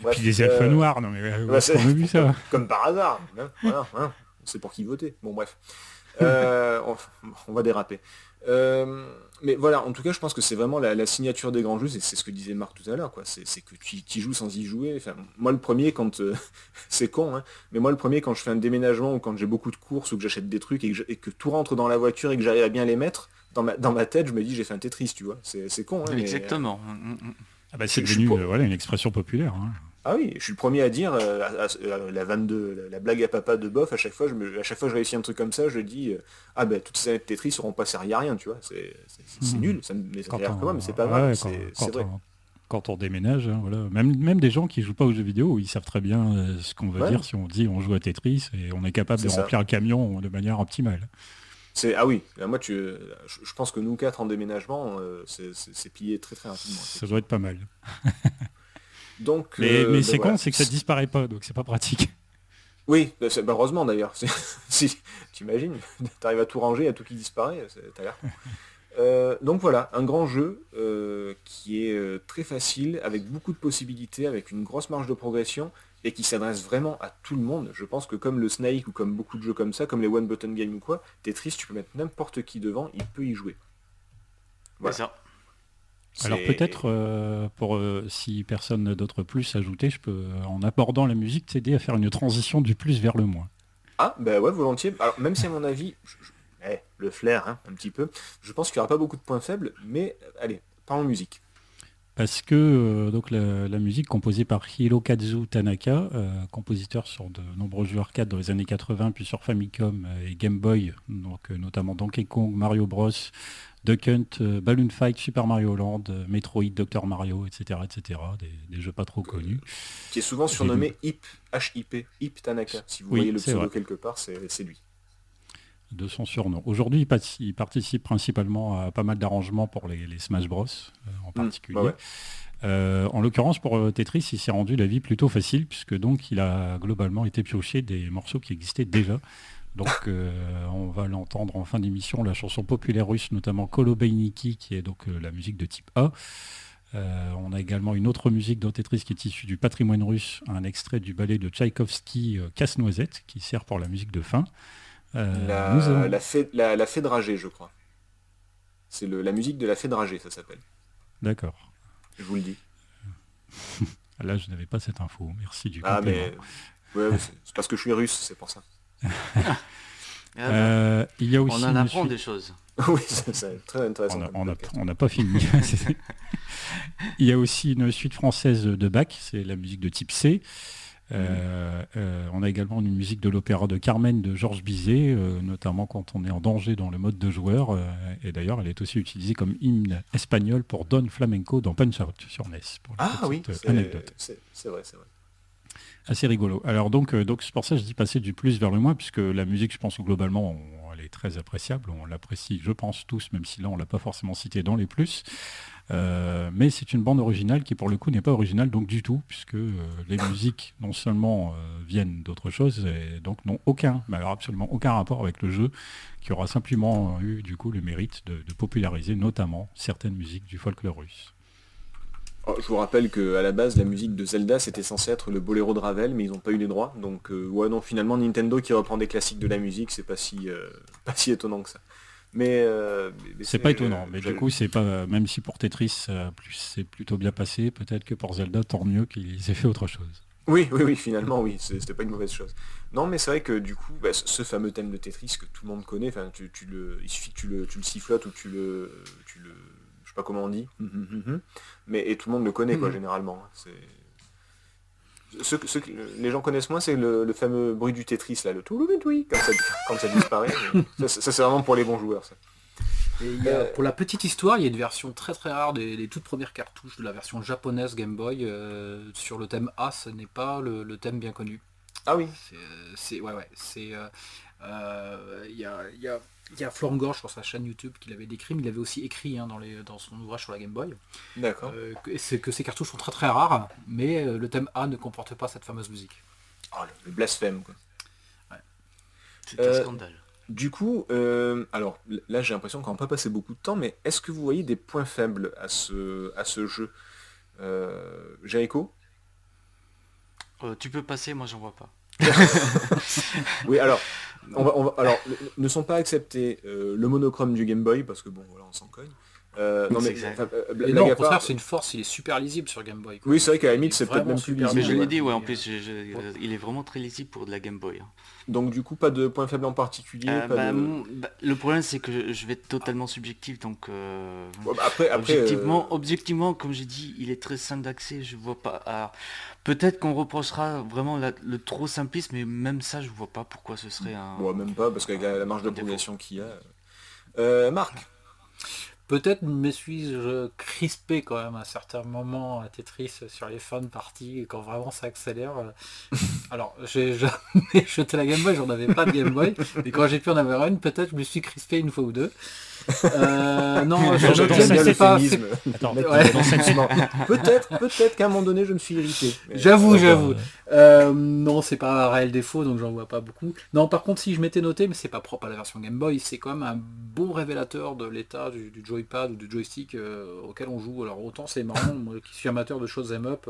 Et puis des elfes euh, noirs, non mais on a vu ça. Comme par hasard. Hein, voilà, hein. on sait pour qui voter. Bon bref. Euh, on, va déraper. Euh, mais voilà, en tout cas, je pense que c'est vraiment la, signature des grands jeux, et c'est ce que disait Marc tout à l'heure, quoi. C'est que tu, joues sans y jouer. Enfin, moi, le premier, quand c'est con, hein, mais moi, le premier, quand je fais un déménagement ou quand j'ai beaucoup de courses ou que j'achète des trucs et que, tout rentre dans la voiture et que j'arrive à bien les mettre, dans ma, dans ma tête, je me dis j'ai fait un Tetris, tu vois. C'est con. Exactement. Ah bah, c'est devenu voilà, une expression populaire. Ah oui, je suis le premier à dire euh, la 22, la, blague à papa de bof, à chaque fois je me, à chaque fois je réussis un truc comme ça, je dis euh, ah ben toutes ces années de Tetris seront pas servi à rien, tu vois, c'est nul, ça me ça mais c'est pas c'est vrai. quand on déménage, hein, voilà. même, même des gens qui jouent pas aux jeux vidéo, ils savent très bien euh, ce qu'on veut dire si on dit on joue à Tetris et on est capable de remplir un camion de manière optimale. C'est ah oui, moi tu, je, pense que nous quatre en déménagement, c'est plié très très rapidement. Ça doit être pas mal. Donc, mais, euh, c'est ben con, c'est que ça disparaît pas, donc c'est pas pratique. Oui, ben, ben, heureusement d'ailleurs. si, T'imagines, t'arrives à tout ranger, à tout qui disparaît, t'as l'air euh, donc voilà, un grand jeu euh, qui est très facile, avec beaucoup de possibilités, avec une grosse marge de progression, et qui s'adresse vraiment à tout le monde. Je pense que comme le Snake ou comme beaucoup de jeux comme ça, comme les One Button Game ou quoi, Tetris, tu peux mettre n'importe qui devant, il peut y jouer. Voilà. Ça. Alors peut-être, euh, pour euh, si personne d'autre plus ajouter, je peux, en abordant la musique, t'aider à faire une transition du plus vers le moins. Ah, ben ouais, volontiers. Alors même si à mon avis, eh, le flair, hein, un petit peu, je pense qu'il n'y aura pas beaucoup de points faibles, mais allez, parlons musique. Parce que euh, donc la, musique composée par Hirokazu Tanaka, compositeur sur de nombreux jeux arcade dans les années 80, puis sur Famicom et Game Boy, donc notamment Donkey Kong, Mario Bros, Duck Hunt, euh, Balloon Fight, Super Mario Land, euh, Metroid, Dr Mario, etc. etc. Des, jeux pas trop connus. Qui est souvent surnommé HIP, HIP, HIP Tanaka. Si vous voyez le pseudo quelque part, c'est lui. De son surnom. Aujourd'hui, il, participe principalement à pas mal d'arrangements pour les, Smash Bros euh, en mmh, particulier. Bah en l'occurrence, pour Tetris, il s'est rendu la vie plutôt facile, puisque donc il a globalement été pioché des morceaux qui existaient déjà. Donc euh, on va l'entendre en fin d'émission, la chanson populaire russe, notamment Kolobeiniki, qui est donc euh, la musique de type A. Euh, on a également une autre musique dans Tetris qui est issue du patrimoine russe, un extrait du ballet de Tchaïkovski Casse-Noisette, qui sert pour la musique de fin. la, la, fée, la, dragée, je crois. C'est la musique de la fée dragée, ça s'appelle. D'accord. Je vous le dis. Là, je n'avais pas cette info. Merci du Ah, mais c'est parce que je suis russe, c'est pour ça. Ah euh, il y a aussi on en apprend des choses. oui, c'est très intéressant. On n'a pas fini. il y a aussi une suite française de Bach, c'est la musique de type C. Euh, euh, on a également une musique de l'opéra de Carmen de Georges Bizet, notamment quand on est en danger dans le mode de joueur. et d'ailleurs, elle est aussi utilisée comme hymne espagnol pour Don Flamenco dans Punch Out sur NES. ah oui, c'est vrai, c'est vrai assez rigolo. Alors donc, euh, c'est pour ça que je dis passer du plus vers le moins, puisque la musique, je pense globalement, elle est très appréciable. On l'apprécie, je pense tous, même si là on l'a pas forcément cité dans les plus. Euh, mais c'est une bande originale qui pour le coup n'est pas originale donc du tout, puisque euh, les musiques non seulement viennent d'autre chose, et donc n'ont aucun, mais alors absolument aucun rapport avec le jeu, qui aura simplement eu du coup le mérite de populariser notamment certaines musiques du folklore russe. Oh, je vous rappelle que à la base, la musique de Zelda, c'était censé être le boléro de Ravel, mais ils n'ont pas eu les droits. Donc, euh, ouais, non, finalement, Nintendo qui reprend des classiques de la musique, c'est pas si, euh, pas si étonnant que ça. Mais, euh, mais C'est pas étonnant, mais du coup, c'est pas même si pour Tetris, euh, plus c'est plutôt bien passé, peut-être que pour Zelda, tant mieux qu'ils aient fait autre chose. Oui, oui, oui, finalement, oui, c'était pas une mauvaise chose. Non, mais c'est vrai que du coup, bah, ce fameux thème de Tetris que tout le monde connaît, enfin, tu, tu le, il suffit que tu le, tu le sifflotes ou tu le, tu le, sais pas comment on dit, hum, hum, hum, mais et tout le monde le connaît, quoi, généralement. C'est ce que, ce que les gens connaissent moins, c'est le, le fameux bruit du Tetris là, le tout quand ça, quand ça disparaît. ça, c'est- ça, c'est vraiment pour les bons joueurs. Ça. Et il y a- Euh, pour la petite histoire, il y a une version très très rare des, des toutes premières cartouches de la version japonaise Game Boy euh, sur le thème A, ce n'est pas le, le thème bien connu. Ah oui. C'est, euh, ouais ouais, c'est euh, euh, il y a il y a il y a Florent Gorge sur sa chaîne YouTube qui l'avait décrit, mais il avait aussi écrit hein, dans, les, dans son ouvrage sur la Game Boy, D'accord. euh, que, c'est que ces cartouches sont très très rares, mais euh, le thème A ne comporte pas cette fameuse musique. Oh, le, le blasphème. Quoi. C'est Euh, un scandale. Du coup, euh, alors là j'ai l'impression qu'on n'a pas passé beaucoup de temps, mais est-ce que vous voyez des points faibles à ce, à ce jeu? Euh, Jericho? Euh, tu peux passer, moi j'en vois pas. Oui, alors, alors, ne sont pas acceptés euh, le monochrome du Game Boy, parce que bon, voilà, on s'en cogne. Euh, non, mais, enfin, euh, non, au contraire, c'est une force, il est super lisible sur Game Boy. quoi. Oui, c'est vrai qu'à la limite, c'est peut-être même plus super lisible. Mais je ouais. l'ai dit, ouais, en plus, je- je- il est vraiment très lisible pour de la Game Boy. hein. Donc du coup, pas de points faibles en particulier. Euh, pas bah, de- mon- bah, le problème, c'est que je, vais être totalement subjectif, donc euh, Ouais, bah, après, après, objectivement, euh, objectivement, comme j'ai dit, il est très simple d'accès. Je vois pas. alors, Peut-être qu'on reprochera vraiment la- le trop simpliste, mais même ça, je vois pas pourquoi ce serait un. bon, même pas, parce qu'avec la, la marge de progression qu'il y a. Euh, Marc? Peut-être me suis-je crispé quand même à certains moments à Tetris sur les fins de partie quand vraiment ça accélère. Alors j'ai jamais jeté la Game Boy, j'en avais pas de Game Boy, mais quand j'ai pu en avoir une, peut-être je me suis crispé une fois ou deux. Euh, non, je, bien c'est pas. ouais. Peut-être, peut-être qu'à un moment donné, je me suis irrité. J'avoue, j'avoue. euh, non, c'est pas un réel défaut, donc j'en vois pas beaucoup. Non, par contre, si je m'étais noté, mais c'est pas propre à la version Game Boy, c'est quand même un bon révélateur de l'état du, du joypad ou du joystick euh, auquel on joue. Alors autant c'est marrant, moi qui suis amateur de choses up,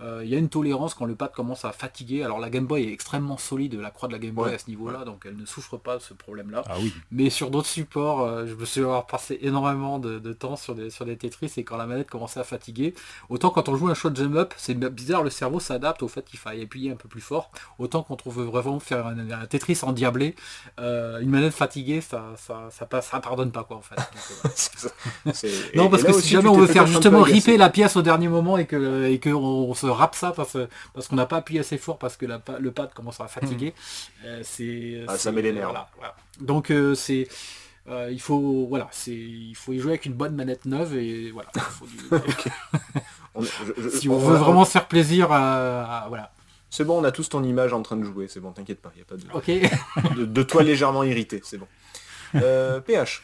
euh, il y a une tolérance quand le pad commence à fatiguer. Alors la Game Boy est extrêmement solide, la croix de la Game Boy Ouais, à ce niveau-là, donc elle ne souffre pas de ce problème-là. Ah oui. Mais sur d'autres supports, euh, je me suis avoir passé énormément de, de temps sur des, sur des Tetris et quand la manette commençait à fatiguer, autant quand on joue un shot jump up, c'est bizarre, le cerveau s'adapte au fait qu'il faille appuyer un peu plus fort. Autant quand on veut vraiment faire un, un Tetris endiablé, euh, une manette fatiguée, ça, ça, ça, pardonne pas quoi en fait. Donc, euh, Non parce et que si jamais on veut faire justement ripper la pièce au dernier moment et que et que on, on se rappe ça parce, parce qu'on n'a pas appuyé assez fort parce que la pa- le pad commence à fatiguer, euh, c'est Ah, ça met les nerfs. voilà, voilà. Donc euh, c'est euh, il faut voilà c'est il faut y jouer avec une bonne manette neuve et voilà. il faut du- On- je- je- si on- on veut vraiment se faire plaisir à, à- voilà. C'est bon, on a tous ton image en train de jouer, c'est bon, t'inquiète pas, il n'y a pas de, Ok. de, de toi légèrement irrité, c'est bon. Euh, PH.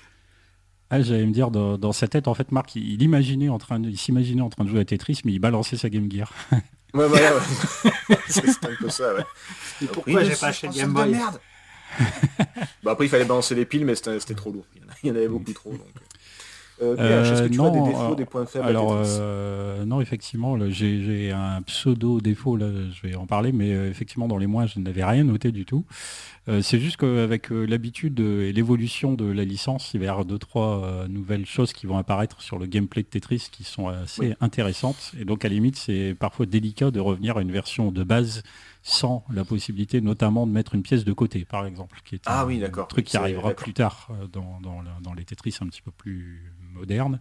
Ah, j'allais me dire, dans, dans sa tête, en fait, Marc, il, il imaginait en train de, il s'imaginait en train de jouer à Tetris, mais il balançait sa Game Gear. Ouais, voilà, ouais. c'est un peu ça, ouais. Et pourquoi j'ai pas acheté Game Boy merde. Bah après il fallait balancer les piles mais c'était trop lourd. Il y en a- il y en avait beaucoup trop. Donc. Euh, PH, est-ce que Euh, tu vois des défauts, alors- des points faibles Alors euh, non, effectivement, j'ai un pseudo défaut, là, je vais en parler, mais effectivement dans les mois, je n'avais rien noté du tout. C'est juste qu'avec l'habitude et l'évolution de la licence, il va y avoir deux trois nouvelles choses qui vont apparaître sur le gameplay de Tetris qui sont assez Oui. intéressantes. Et donc à la limite, c'est parfois délicat de revenir à une version de base sans la possibilité notamment de mettre une pièce de côté, par exemple, qui est Ah un oui, truc qui arrivera plus tard euh, dans, dans la- dans les Tetris un petit peu plus modernes.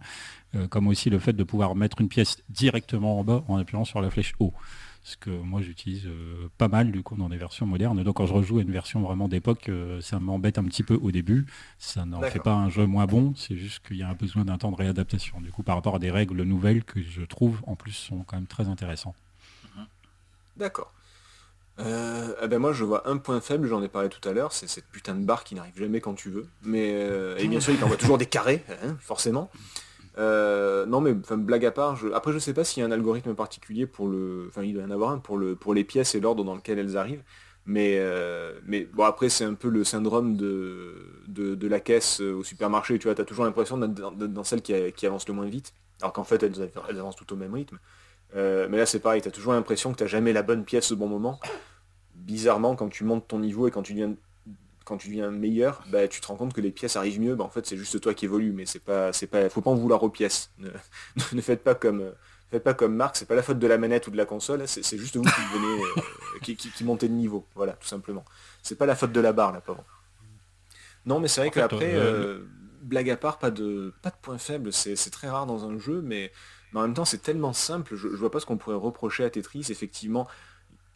Euh, comme aussi le fait de pouvoir mettre une pièce directement en bas en appuyant sur la flèche haut. Ce que moi j'utilise euh, pas mal du coup dans des versions modernes. Donc quand je rejoue à une version vraiment d'époque, euh, ça m'embête un petit peu au début. Ça n'en fait pas un jeu moins bon, c'est juste qu'il y a un besoin d'un temps de réadaptation. Du coup par rapport à des règles nouvelles que je trouve en plus sont quand même très intéressantes. D'accord. Eh ben moi je vois un point faible, j'en ai parlé tout à l'heure, c'est cette putain de barre qui n'arrive jamais quand tu veux. Mais euh, et bien sûr il t'envoie toujours des carrés, hein, forcément. Euh, non mais blague à part, après je sais pas s'il y a un algorithme particulier pour le. Enfin il doit y en avoir un pour le pour les pièces et l'ordre dans lequel elles arrivent. Mais, mais bon, après, c'est un peu le syndrome de, la caisse au supermarché. Tu vois, tu as toujours l'impression d'être dans, celle qui, qui, avance le moins vite, alors qu'en fait, elles, elles, avancent tout au même rythme. Mais là, c'est pareil, tu as toujours l'impression que tu n'as jamais la bonne pièce au bon moment. Bizarrement, quand tu montes ton niveau et quand tu viens quand tu deviens meilleur, bah, tu te rends compte que les pièces arrivent mieux. Bah, en fait, c'est juste toi qui évolue, mais c'est pas, c'est pas, faut pas en vouloir aux pièces. Ne, faites pas comme, faites pas comme Marc. C'est pas la faute de la manette ou de la console. C'est juste vous qui devenez, euh, qui, qui, montez de niveau. Voilà, tout simplement. C'est pas la faute de la barre là, pauvre. Non, mais c'est vrai qu'après, euh, blague à part, pas de, pas de point faible. C'est très rare dans un jeu, mais, mais en même temps, c'est tellement simple. Je, je vois pas ce qu'on pourrait reprocher à Tetris. Effectivement,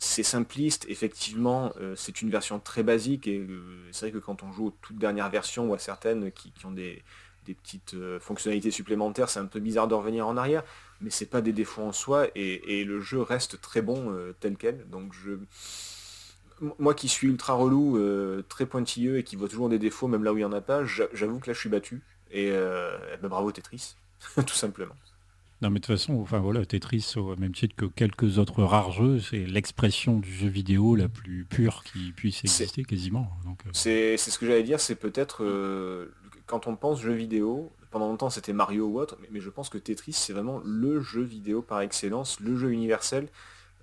c'est simpliste, effectivement, euh, c'est une version très basique, et euh, c'est vrai que quand on joue aux toutes dernières versions ou à certaines qui, ont des, petites euh, fonctionnalités supplémentaires, c'est un peu bizarre de revenir en arrière, mais c'est pas des défauts en soi, et, le jeu reste très bon tel quel. Donc je. Moi qui suis ultra relou, très pointilleux et qui voit toujours des défauts même là où il n'y en a pas, j'avoue que là je suis battu. Et ben, bravo Tetris, tout simplement. Non, mais de toute façon, enfin voilà, Tetris, au même titre que quelques autres rares jeux, c'est l'expression du jeu vidéo la plus pure qui puisse exister quasiment. Euh. C'est ce que j'allais dire, c'est peut-être euh, quand on pense jeu vidéo, pendant longtemps c'était Mario ou autre, mais, je pense que Tetris c'est vraiment le jeu vidéo par excellence, le jeu universel.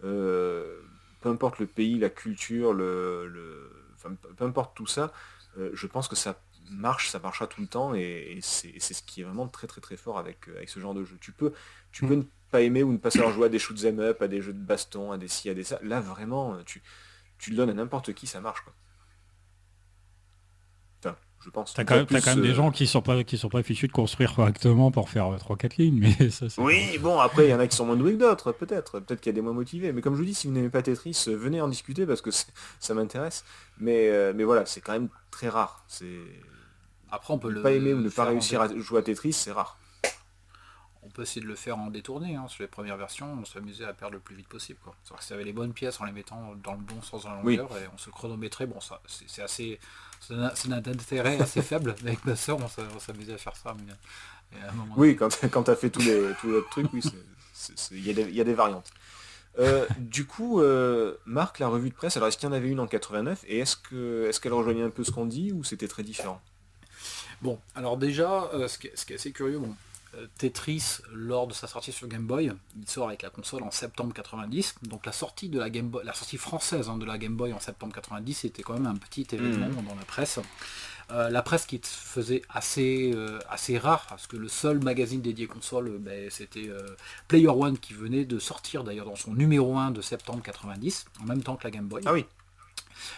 Euh, peu importe le pays, la culture, le, peu importe tout ça, je pense que ça marche, ça marchera tout le temps et, c'est ce qui est vraiment très très très fort avec, euh, avec ce genre de jeu. Tu peux, tu peux mm. ne pas aimer ou ne pas savoir jouer à des shoot'em up, à des jeux de baston, à des ci, à des ça. Là vraiment, tu, tu le donnes à n'importe qui, ça marche quoi. Enfin, je pense. T'as quand, même, quand même des euh, gens qui sont pas qui sont pas fichus de construire correctement pour faire 3-4 euh, lignes, mais ça Oui, bon après il y en a qui sont moins doués que d'autres, peut-être. Peut-être qu'il y a des moins motivés. Mais comme je vous dis, si vous n'aimez pas Tetris, venez en discuter parce que ça m'intéresse. Mais, mais voilà, c'est quand même très rare. C'est après, on peut le pas aimer ou ne pas réussir à jouer à Tetris, c'est rare. On peut essayer de le faire en détourné. Hein. Sur les premières versions, on s'amusait à perdre le plus vite possible. Quoi. Que si avait les bonnes pièces en les mettant dans le bon sens dans la longueur et on se chronométrait, bon, ça, c'est assez, ça n'a d'intérêt assez faible. avec ma soeur, on s'amusait à faire ça. oui, quand, quand tu as fait tous les, tous trucs, oui, il y, y, a des variantes. Euh, du coup, euh, Marc, la revue de presse, alors est-ce qu'il y en avait une en 89 et est-ce qu'elle est qu'elle rejoignait un peu ce qu'on dit ou c'était très différent? Bon, alors déjà, euh, ce, qui est, assez curieux, bon, euh, Tetris, lors de sa sortie sur Game Boy, il sort avec la console en septembre 90. Donc la sortie de la Game Boy, la sortie française hein, de la Game Boy en septembre 90, c'était quand même un petit événement mmh. dans la presse. Euh, la presse qui faisait assez, assez rare, parce que le seul magazine dédié console, ben, c'était Player One qui venait de sortir d'ailleurs dans son numéro 1 de septembre 90, en même temps que la Game Boy. Ah oui.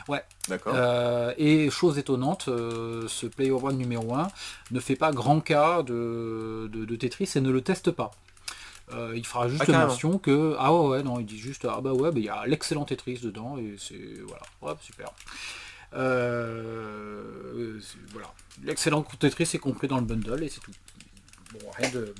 Ouais. D'accord. Euh, et chose étonnante, euh, ce Player One numéro 1 ne fait pas grand cas de, Tetris et ne le teste pas. Euh, il fera juste ah, mention que ah ouais, non il dit juste ah bah ouais il y a l'excellent Tetris dedans et c'est voilà ouais, super voilà l'excellent Tetris est compris dans le bundle et c'est tout bon rien de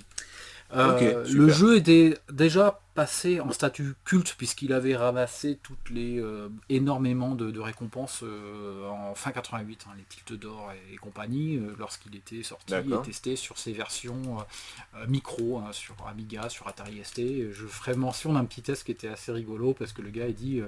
le jeu était déjà passé en statut culte puisqu'il avait ramassé toutes les euh, énormément de, récompenses euh, en fin 88, hein, les tilts d'or et, compagnie, euh, lorsqu'il était sorti et testé sur ses versions micro, hein, sur Amiga, sur Atari ST. Je ferai mention d'un petit test qui était assez rigolo parce que le gars a dit,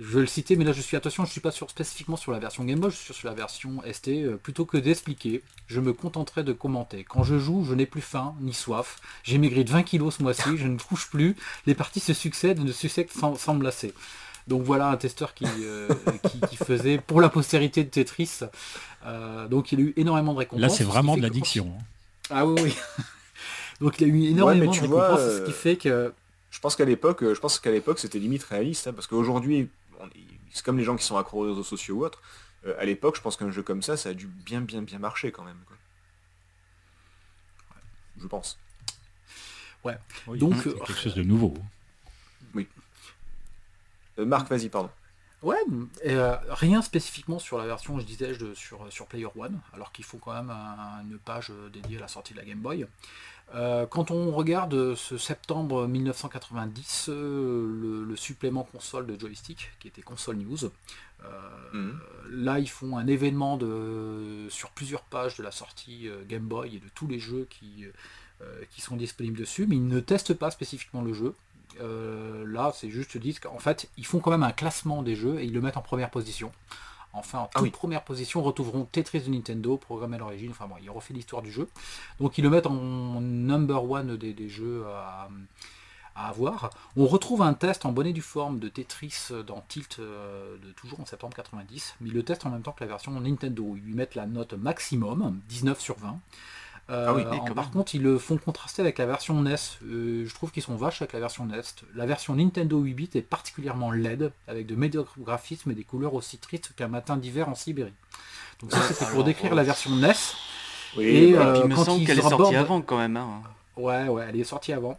je vais le citer, mais là je suis attention, je suis pas sur, spécifiquement sur la version Game Boy, je suis sur la version ST. plutôt que d'expliquer, je me contenterai de commenter. Quand je joue, je n'ai plus faim ni soif. J'ai maigri de 20 kilos ce mois-ci, je ne couche plus les parties se succèdent, ne succèdent sans, sans me lasser. Donc voilà un testeur euh, qui, faisait pour la postérité de Tetris. Euh, donc il a eu énormément de récompenses. Là c'est vraiment de l'addiction. Hein. Ah oui oui. donc il a eu énormément de récompenses, ce qui fait que. Je pense qu'à l'époque, je pense qu'à l'époque c'était limite réaliste, hein, parce qu'aujourd'hui, c'est comme les gens qui sont accro aux réseaux sociaux ou autres. Euh, à l'époque, je pense qu'un jeu comme ça, ça a dû bien bien bien marcher quand même. Je pense. Ouais. Donc quelque chose de nouveau. Oui. Euh, Marc, vas-y, pardon. Ouais, euh, rien spécifiquement sur la version, je disais, de, sur, sur Player One, alors qu'il faut quand même une page dédiée à la sortie de la Game Boy. Euh, quand on regarde ce septembre 1990, le, supplément console de joystick, qui était Console News, mhm. là ils font un événement de, sur plusieurs pages de la sortie Game Boy et de tous les jeux qui, euh, qui sont disponibles dessus, mais ils ne testent pas spécifiquement le jeu. là, c'est juste disent qu'en fait, ils font quand même un classement des jeux et ils le mettent en première position. Enfin, en ah toute première position, retrouveront Tetris de Nintendo, programme à l'origine. Enfin bon, ils refait l'histoire du jeu. Donc ils le mettent en number one des, jeux à, avoir. On retrouve un test en bonnet du forme de Tetris dans Tilt euh, de toujours en septembre 90, mais ils le testent en même temps que la version Nintendo. Ils lui mettent la note maximum, 19 sur 20. Ah oui, euh, par contre, ils le font contraster avec la version NES. Euh, je trouve qu'ils sont vaches avec la version NES. La version Nintendo 8 bits est particulièrement laide, avec de médiocres graphismes et des couleurs aussi tristes qu'un matin d'hiver en Sibérie. Donc ça, c'était pour décrire la version NES. Oui, et bah, euh, il me semble qu'elle est sortie avant quand même. Hein. Ouais, ouais, elle est sortie avant.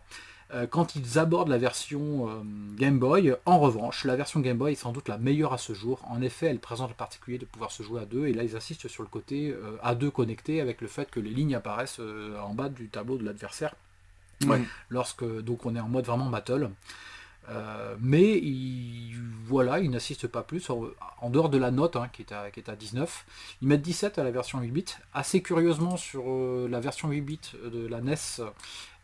Euh, quand ils abordent la version euh, Game Boy. En revanche, la version Game Boy est sans doute la meilleure à ce jour. En effet, elle présente le particulier de pouvoir se jouer à deux, et là ils insistent sur le côté euh, à deux connecté avec le fait que les lignes apparaissent en bas du tableau de l'adversaire. Lorsque donc on est en mode vraiment battle. Euh, mais il, voilà, pas plus, en, dehors de la note hein, qui, est à, qui, est à, 19. Ils mettent 17 à la version 8 bits. Assez curieusement, sur euh, la version 8 bits de la NES,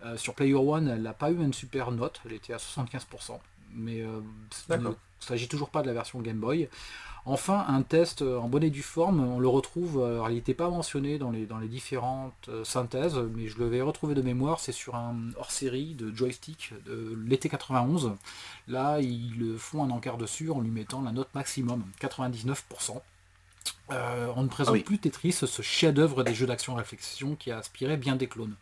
euh, sur Player One, elle n'a pas eu une super note, elle était à 75%. Mais il ne s'agit toujours pas de la version Game Boy. Enfin, un test euh, en bonnet du forme, on le retrouve, euh, alors il n'était pas mentionné dans les, dans les différentes euh, synthèses, mais je l'avais retrouvé de mémoire, c'est sur un hors-série de joystick de l'été 91. Là, ils le font un encart dessus en lui mettant la note maximum, 99%. On ne présente ah plus Tetris, ce chef-d'œuvre des jeux d'action-réflexion qui a aspiré bien des clones.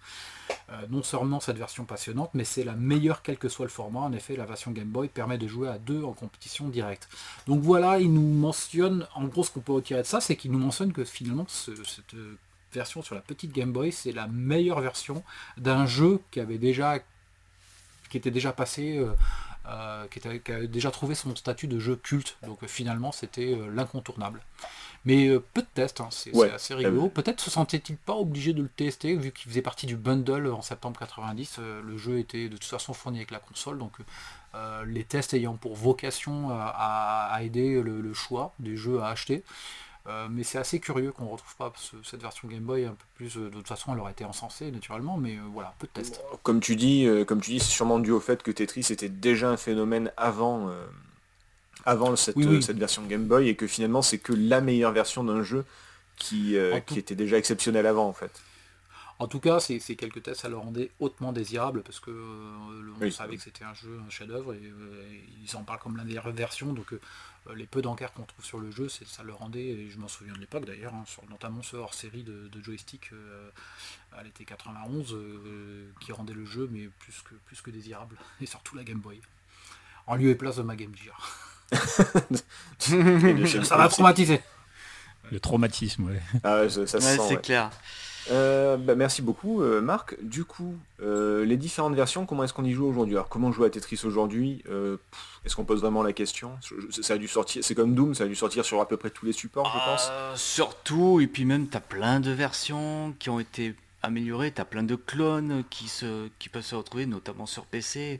Euh, non seulement cette version passionnante, mais c'est la meilleure quel que soit le format. En effet, la version Game Boy permet de jouer à deux en compétition directe. Donc voilà, il nous mentionne, en gros ce qu'on peut retirer de ça, c'est qu'il nous mentionne que finalement cette version sur la petite Game Boy, c'est la meilleure version d'un jeu qui avait déjà qui était déjà passé euh, euh, qui, qui, a déjà trouvé son statut de jeu culte. Donc finalement, c'était l'incontournable. Mais euh, peu de tests, hein, c'est assez rigolo. Peut-être se sentait-il pas obligé de le tester, vu qu'il faisait partie du bundle en septembre 90. Euh, le jeu était de toute façon fourni avec la console, donc euh, les tests ayant pour vocation à, aider le, choix des jeux à acheter. mais c'est assez curieux qu'on ne retrouve pas cette version Game Boy un peu plus. de toute façon, elle aurait été encensée naturellement, mais voilà, peu de tests. Comme tu dis, comme tu dis, c'est sûrement dû au fait que Tetris était déjà un phénomène avant avant cette, cette version Game Boy et que finalement c'est que la meilleure version d'un jeu qui, euh, qui était déjà exceptionnel avant en fait. En tout cas, ces, quelques tests, ça le rendait hautement désirable parce que euh, on savait que c'était un jeu, un chef-d'œuvre et euh, ils en parlent comme la meilleure version. Donc les peu d'encarts qu'on trouve sur le jeu, ça le rendait, et je m'en souviens de l'époque d'ailleurs, hein, notamment ce hors série de, joystick à l'été 91 qui rendait le jeu mais plus que, plus que désirable et surtout la Game Boy. En lieu et place de ma Game Gear. ça va traumatiser. Le traumatisme, ouais. Ah ça, c'est clair. Euh, bah, merci beaucoup euh, Marc. Du coup, euh, les différentes versions, comment est-ce qu'on y joue aujourd'hui? Alors comment jouer à Tetris aujourd'hui? Est-ce qu'on pose vraiment la question? Ça a dû sortir, c'est comme Doom, ça a dû sortir sur à peu près tous les supports, je pense. Surtout, et puis même tu as plein de versions qui ont été améliorées, tu as plein de clones qui, se, qui peuvent se retrouver, notamment sur PC.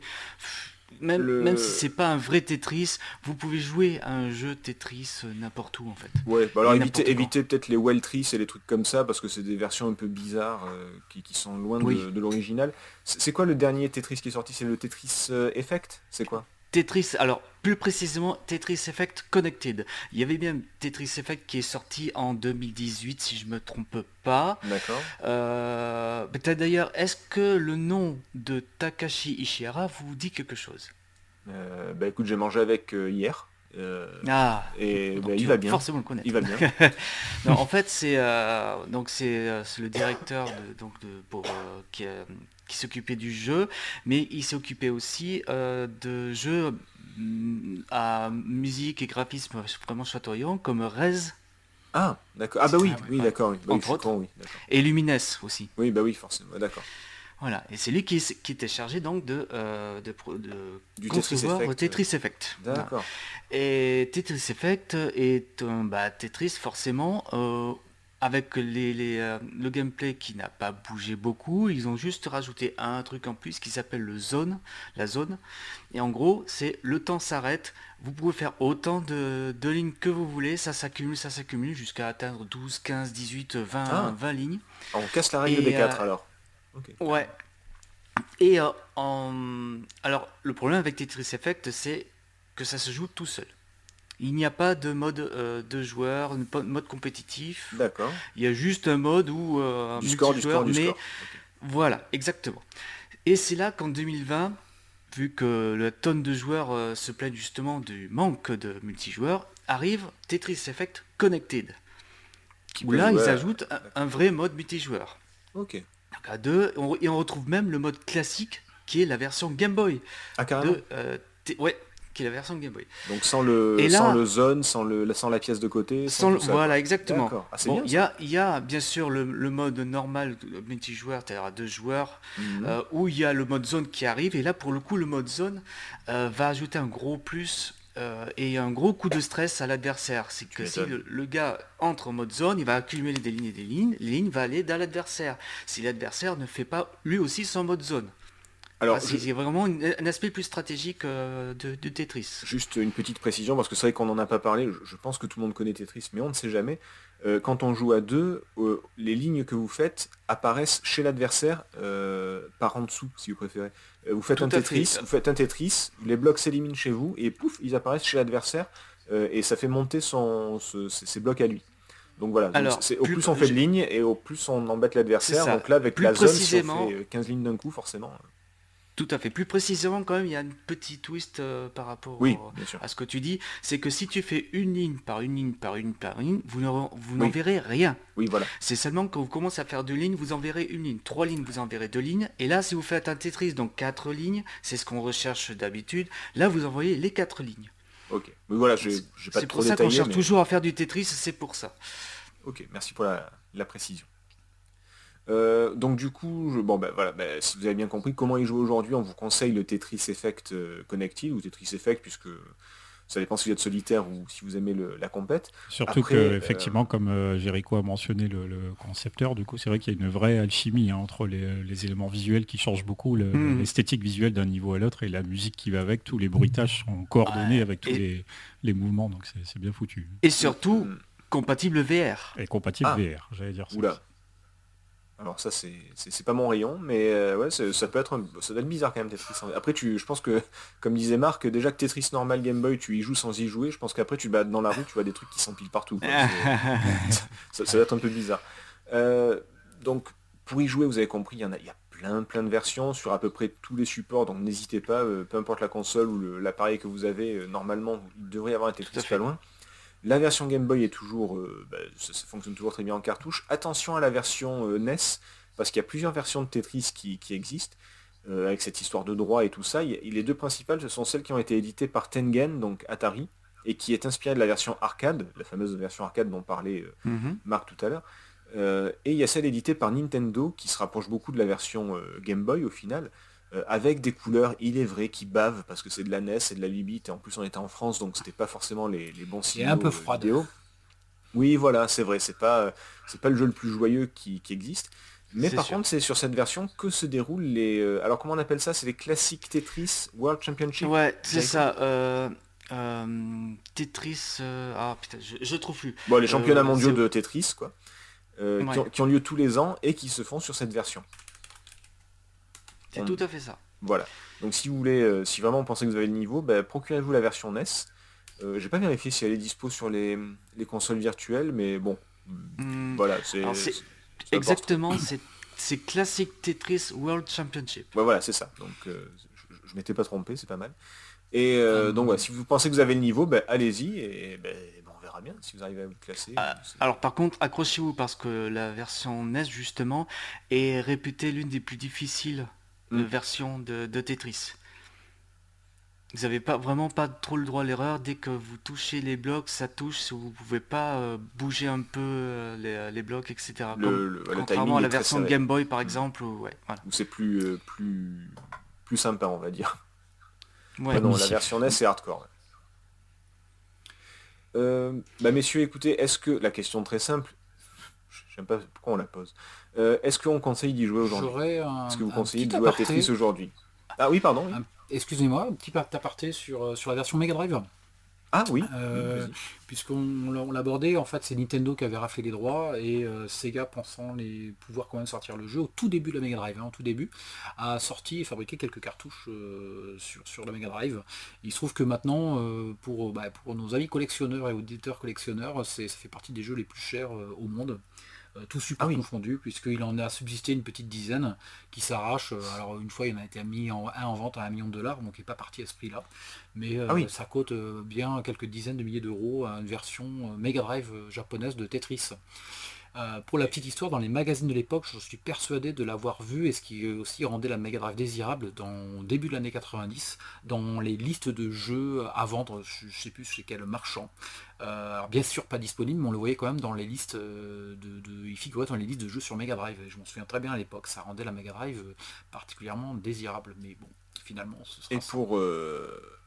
Même, même si c'est pas un vrai Tetris, vous pouvez jouer à un jeu Tetris euh, n'importe où en fait. Ouais, bah alors évitez, peut-être les Weltris et les trucs comme ça parce que c'est des versions un peu bizarres euh, qui, sont loin de, l'original. C'est quoi le dernier Tetris qui est sorti? C'est le Tetris euh, Effect? C'est quoi? Tetris, alors plus précisément Tetris Effect Connected. Il y avait bien Tetris Effect qui est sorti en 2018 si je me trompe pas. D'accord. Euh, peut-être d'ailleurs, est-ce que le nom de Takashi Ishihara vous dit quelque chose? Euh, Bah écoute, j'ai mangé avec euh, hier. ah, et bah, il va bien. Forcément le connaître. Il va bien. en fait, c'est donc c'est le directeur de, donc de pour qui, qui s'occupait du jeu, mais il occupé aussi euh, de jeux mm, à musique et graphisme vraiment chatoyant comme Rez. Ah, d'accord. Ah bah oui, oui, d'accord. Oui. et Lumines aussi. Oui, bah oui, forcément, d'accord. Voilà, et c'est lui qui, qui, était chargé donc de, euh, de, du Tetris Effect. D'accord. Et Tetris Effect est un bah, Tetris forcément euh, avec les, euh, le gameplay qui n'a pas bougé beaucoup, ils ont juste rajouté un truc en plus qui s'appelle le zone, la zone. Et en gros, c'est le temps s'arrête, vous pouvez faire autant de, lignes que vous voulez, ça s'accumule, ça s'accumule jusqu'à atteindre 12, 15, 18, 20, 20 lignes. On casse la règle des 4 euh, alors. Ouais. Et alors, le problème avec Tetris Effect, c'est que ça se joue tout seul. Il n'y a pas de mode de joueur, mode compétitif. D'accord. Il y a juste un mode où du score, du score, du score. Voilà, exactement. Et c'est là qu'en 2020, vu que la tonne de joueurs se plaignent justement du manque de multijoueurs, arrive Tetris Effect Connected. où là, ils ajoutent un, vrai mode multijoueur. Ok. à deux, et on retrouve même le mode classique qui est la version Game Boy. Ah, carrément euh, Ouais, qui est la version Game Boy. Donc sans le, sans le zone, sans, le, sans la pièce de côté sans, Voilà, exactement. Ah, il y, a, y a bien sûr le, mode normal multijoueur, c'est-à-dire à deux joueurs, mhm. euh, où il y a le mode zone qui arrive. Et là, pour le coup, le mode zone euh, va ajouter un gros plus euh, et un gros coup de stress à l'adversaire. C'est que si le, gars entre en mode zone, il va accumuler des lignes et des lignes, les lignes vont aller dans l'adversaire. Si l'adversaire ne fait pas lui aussi son mode zone. Alors, c'est vraiment un aspect plus stratégique euh, de, Tetris. Juste une petite précision, parce que c'est vrai qu'on n'en a pas parlé, je, pense que tout le monde connaît Tetris, mais on ne sait jamais. Euh, quand on joue à deux, les lignes que vous faites apparaissent chez l'adversaire par en dessous, si vous préférez. Euh, vous faites un Tetris, vous faites un Tetris, les blocs s'éliminent chez vous et pouf, ils apparaissent chez l'adversaire euh, et ça fait monter son, ses blocs à lui. Donc voilà, au plus, on fait de lignes et au plus on embête l'adversaire. Donc là avec la zone, si on fait 15 lignes d'un coup, forcément. Tout à fait. Plus précisément, quand même, il y a un petit twist euh, par rapport à ce que tu dis. C'est que si tu fais une ligne par une ligne par une par une, vous n'en verrez rien. Oui, voilà. C'est seulement quand vous commencez à faire deux lignes, vous en verrez une ligne. Trois lignes, vous en verrez deux lignes. Et là, si vous faites un Tetris, donc quatre lignes, c'est ce qu'on recherche d'habitude. Là, vous envoyez les quatre lignes. Ok. Mais voilà, je pas C'est pour ça qu'on cherche toujours à faire du Tetris, c'est pour ça. Ok, merci pour la précision. Euh, donc du coup, je, bon ben voilà, ben, si vous avez bien compris comment il joue aujourd'hui, on vous conseille le Tetris Effect euh, Connected ou Tetris Effect puisque ça dépend si vous êtes solitaire ou si vous aimez la compète. Surtout que euh, effectivement, comme Jericho a mentionné le, concepteur, du coup c'est vrai qu'il y a une vraie alchimie hein, entre les, éléments visuels qui changent beaucoup, hmm. l'esthétique visuelle d'un niveau à l'autre et la musique qui va avec, tous les bruitages sont coordonnés avec tous les, mouvements, donc c'est bien foutu. Et surtout, hmm. compatible VR. Et compatible ah. VR, j'allais dire ça. Oula. Alors ça c'est pas mon rayon, mais euh, ouais ça peut être ça doit être bizarre quand même Tetris. Après tu, je pense que comme disait Marc, déjà que Tetris normal Game Boy tu y joues sans y jouer, je pense qu'après tu vas dans la rue, tu vois des trucs qui s'empilent partout. ça, ça, va être un peu bizarre. Euh, donc pour y jouer, vous avez compris, il y en a, il y a plein plein de versions sur à peu près tous les supports, donc n'hésitez pas, euh, peu importe la console ou l'appareil que vous avez, normalement vous devriez avoir un Tetris pas loin. La version Game Boy est toujours, euh, bah, ça, fonctionne toujours très bien en cartouche. Attention à la version euh, NES, parce qu'il y a plusieurs versions de Tetris qui, existent, euh, avec cette histoire de droit et tout ça. les deux principales, ce sont celles qui ont été éditées par Tengen, donc Atari, et qui est inspirée de la version arcade, la fameuse version arcade dont parlait mhm. Marc tout à l'heure. et il y a celle éditée par Nintendo, qui se rapproche beaucoup de la version Game Boy au final, euh, avec des couleurs, il est vrai, qui bavent, parce que c'est de la NES et de la 8 et en plus on était en France, donc c'était pas forcément les, bons signaux un peu euh, froid vidéo. Oui, voilà, c'est vrai, c'est pas, c'est pas le jeu le plus joyeux qui, existe. Mais par contre, c'est sur cette version que se déroulent les... Euh, alors comment on appelle ça? C'est les classiques Tetris World Championship? Ouais, c'est ça. Tetris... ah putain, je, trouve plus. Bon, les championnats mondiaux de Tetris, quoi. qui, ont, lieu tous les ans et qui se font sur cette version. C'est tout à fait ça. Voilà. Donc si vous voulez, euh, si vraiment vous pensez que vous avez le niveau, bah, procurez-vous la version NES. Euh, J'ai pas vérifié si elle est dispo sur les, consoles virtuelles, mais bon. Hmm. Voilà, c'est. Exactement, c'est Classic Tetris World Championship. Ouais, voilà, c'est ça. Donc euh, je, je m'étais pas trompé, c'est pas mal. Et euh, donc voilà, si vous pensez que vous avez le niveau, bah, allez-y et bah, on verra bien si vous arrivez à vous classer. Ah, alors par contre, accrochez-vous parce que la version NES justement est réputée l'une des plus difficiles. Version de, Tetris. Vous n'avez pas vraiment pas trop le droit à l'erreur. Dès que vous touchez les blocs, ça touche. Vous pouvez pas euh, bouger un peu euh, les, blocs, etc. contrairement à la version Game Boy par mm. exemple. Où, c'est plus, euh, plus, plus sympa, on va dire. Ouais, non, la version NES c'est hardcore. bah messieurs, écoutez, est-ce que la question très simple, j'aime pas pourquoi on la pose. Euh, est-ce qu'on conseille d'y jouer aujourd'hui Est-ce que vous conseillez de jouer à Tetris aujourd'hui Ah oui, pardon. Excusez-moi, un petit aparté sur, euh, sur la version Mega Drive. Ah oui. Euh, puisqu'on l'abordait, en fait, c'est Nintendo qui avait raflé les droits et euh, Sega, pensant les pouvoir quand même sortir le jeu au tout début de la Mega Drive, hein, au tout début, a sorti et fabriqué quelques cartouches euh, sur, sur la Mega Drive. Il se trouve que maintenant, pour, bah, pour nos amis collectionneurs et auditeurs collectionneurs, ça fait partie des jeux les plus chers au monde. Euh, tout super ah confondu, puisqu'il en a subsisté une petite dizaine qui s'arrache. Euh, alors une fois, il en a été mis en, un en vente à un million de dollars, donc il n'est pas parti à ce prix-là. Mais euh, ah ça coûte bien quelques dizaines de milliers d'euros à une version Mega Drive japonaise de Tetris. Euh, pour la petite histoire, dans les magazines de l'époque, je suis persuadé de l'avoir vu, et ce qui aussi rendait la Mega Drive désirable dans début de l'année 90, dans les listes de jeux à vendre, je ne sais plus chez quel marchand. Euh, bien sûr pas disponible, mais on le voyait quand même dans les listes euh, de, il figurait dans les listes de jeux sur Mega Drive. Je m'en souviens très bien à l'époque, ça rendait la Mega Drive particulièrement désirable. Mais bon, finalement, ce sera et pour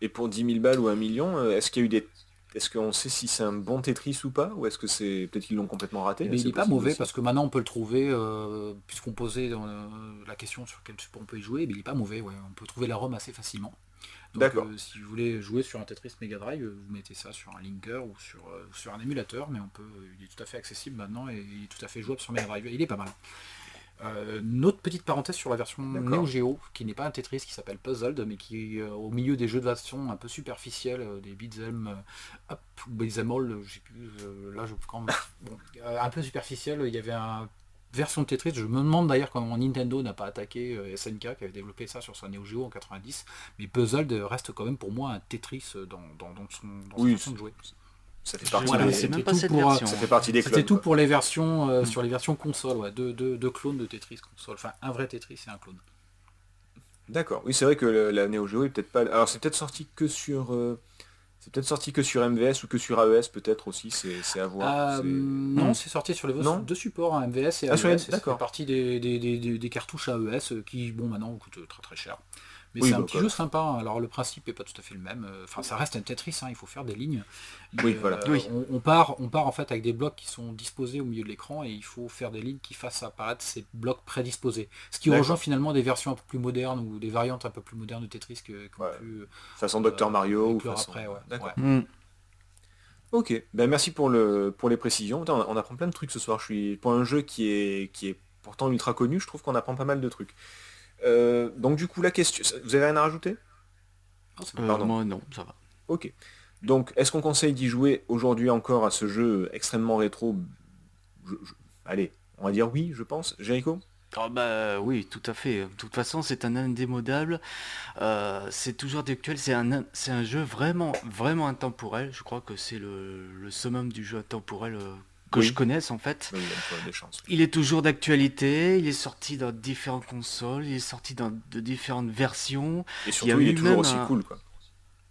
et pour 10 000 balles ou un million, est-ce qu'il y a eu des est-ce qu'on sait si c'est un bon Tetris ou pas Ou est-ce que c'est peut-être qu'ils l'ont complètement raté Mais il n'est pas mauvais parce que maintenant on peut le trouver, euh, puisqu'on posait euh, la question sur quel support on peut y jouer, mais il n'est pas mauvais, on peut trouver la ROM assez facilement. Donc euh, si vous voulez jouer sur un Tetris Mega Drive, vous mettez ça sur un linker ou sur, sur un émulateur, mais on peut, il est tout à fait accessible maintenant et il est tout à fait jouable sur Mega Drive. Il est pas mal. Euh, une autre petite parenthèse sur la version Neo Geo, qui n'est pas un Tetris, qui s'appelle Puzzled, mais qui euh, au milieu des jeux de version un peu superficiels, euh, des beat'em up ou beat'em all, j'ai plus, là je quand un peu superficiel, il y avait un version de Tetris, je me demande d'ailleurs comment Nintendo n'a pas attaqué SNK qui avait développé ça sur sa Neo Geo en 90, mais Puzzled reste quand même pour moi un Tetris dans, son, dans façon de jouer. Ça fait partie, des C'était tout pour les versions euh, sur les versions console, ouais, deux, clones de Tetris console. Enfin, un vrai Tetris et un clone. D'accord. Oui, c'est vrai que la Neo Geo est peut-être pas. Alors, c'est peut-être sorti que sur. Euh, c'est peut-être sorti que sur MVS ou que sur AES peut-être aussi, c'est à voir. Euh, non, c'est sorti sur les deux supports, hein, MVS et AES. Ah, d'accord. partie des, des, cartouches AES qui, bon, maintenant coûtent très très cher. Mais c'est un bah, petit jeu sympa. Hein. Alors le principe est pas tout à fait le même. Euh, enfin, ça reste un Tetris. Hein, il faut faire des lignes. oui, voilà. Euh, on, part, on part en fait avec des blocs qui sont disposés au milieu de l'écran et il faut faire des lignes qui fassent apparaître ces blocs prédisposés. Ce qui rejoint finalement des versions un peu plus modernes ou des variantes un peu plus modernes de Tetris que, façon Docteur Mario ou façon... après. D'accord. Hmm. Ok, ben merci pour, le, pour les précisions. on apprend plein de trucs ce soir. Je suis pour un jeu qui est, qui est pourtant ultra connu, je trouve qu'on apprend pas mal de trucs. Euh, donc du coup la question, vous avez rien à rajouter? Euh, Moi non, ça va. Ok. Donc est-ce qu'on conseille d'y jouer aujourd'hui encore à ce jeu extrêmement rétro? Allez, on va dire oui, je pense. Jericho? Ah bah oui, tout à fait. De toute façon, c'est un indémodable. Euh, c'est toujours d'actuel. C'est un, c'est un jeu vraiment, vraiment intemporel. Je crois que c'est le, le summum du jeu intemporel que je connaisse en fait. il est toujours d'actualité, il est sorti dans différentes consoles, il est sorti dans de différentes versions. Et surtout, il, est toujours aussi cool quoi.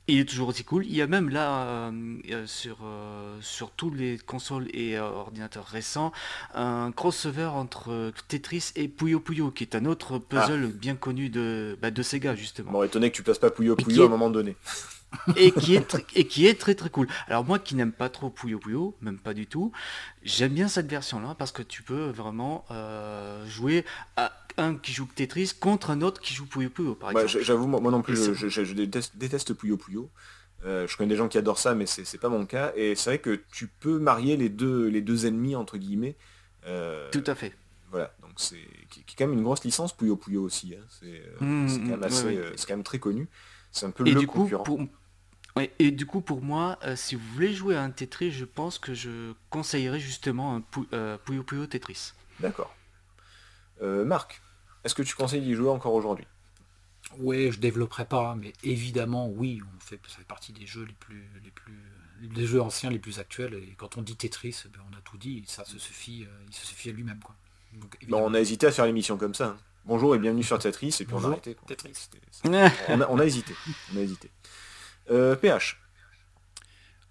Il est toujours aussi cool. Il y a même là, euh, euh, sur, euh, sur tous les consoles et ordinateurs récents, un crossover entre Tetris et Puyo Puyo, qui est un autre puzzle ah. bien connu de, bah, de Sega, justement. Bon, étonné que tu passes pas Puyo Puyo à un moment donné et qui est et qui est très très cool. Alors moi qui n'aime pas trop Puyo Puyo, même pas du tout, j'aime bien cette version là parce que tu peux vraiment euh, jouer à un qui joue Tetris contre un autre qui joue Puyo Puyo par bah, exemple. J'avoue moi, non plus je, déteste, Puyo Puyo. Euh, je connais des gens qui adorent ça mais c'est pas mon cas et c'est vrai que tu peux marier les deux les deux ennemis entre guillemets. Euh, tout à fait. Voilà, donc c'est qui, est quand même une grosse licence Puyo Puyo aussi. Hein. Mmh, c'est quand, même très connu. C'est un peu et le du coup, pour, et du coup, pour moi, euh, si vous voulez jouer à un Tetris, je pense que je conseillerais justement un euh, Puyo Puyo Tetris. D'accord. Euh, Marc, est-ce que tu conseilles d'y jouer encore aujourd'hui? Oui, je développerai pas, mais évidemment, oui, on fait, ça fait partie des jeux les plus, les plus, des jeux anciens les plus actuels. Et quand on dit Tetris, ben, on a tout dit. Ça se suffit, il se suffit à lui-même, quoi. on a hésité à faire l'émission comme ça. Hein. Bonjour et bienvenue sur Tetris, et puis on a arrêté. Tetris. On a, on a hésité. On a hésité. PH.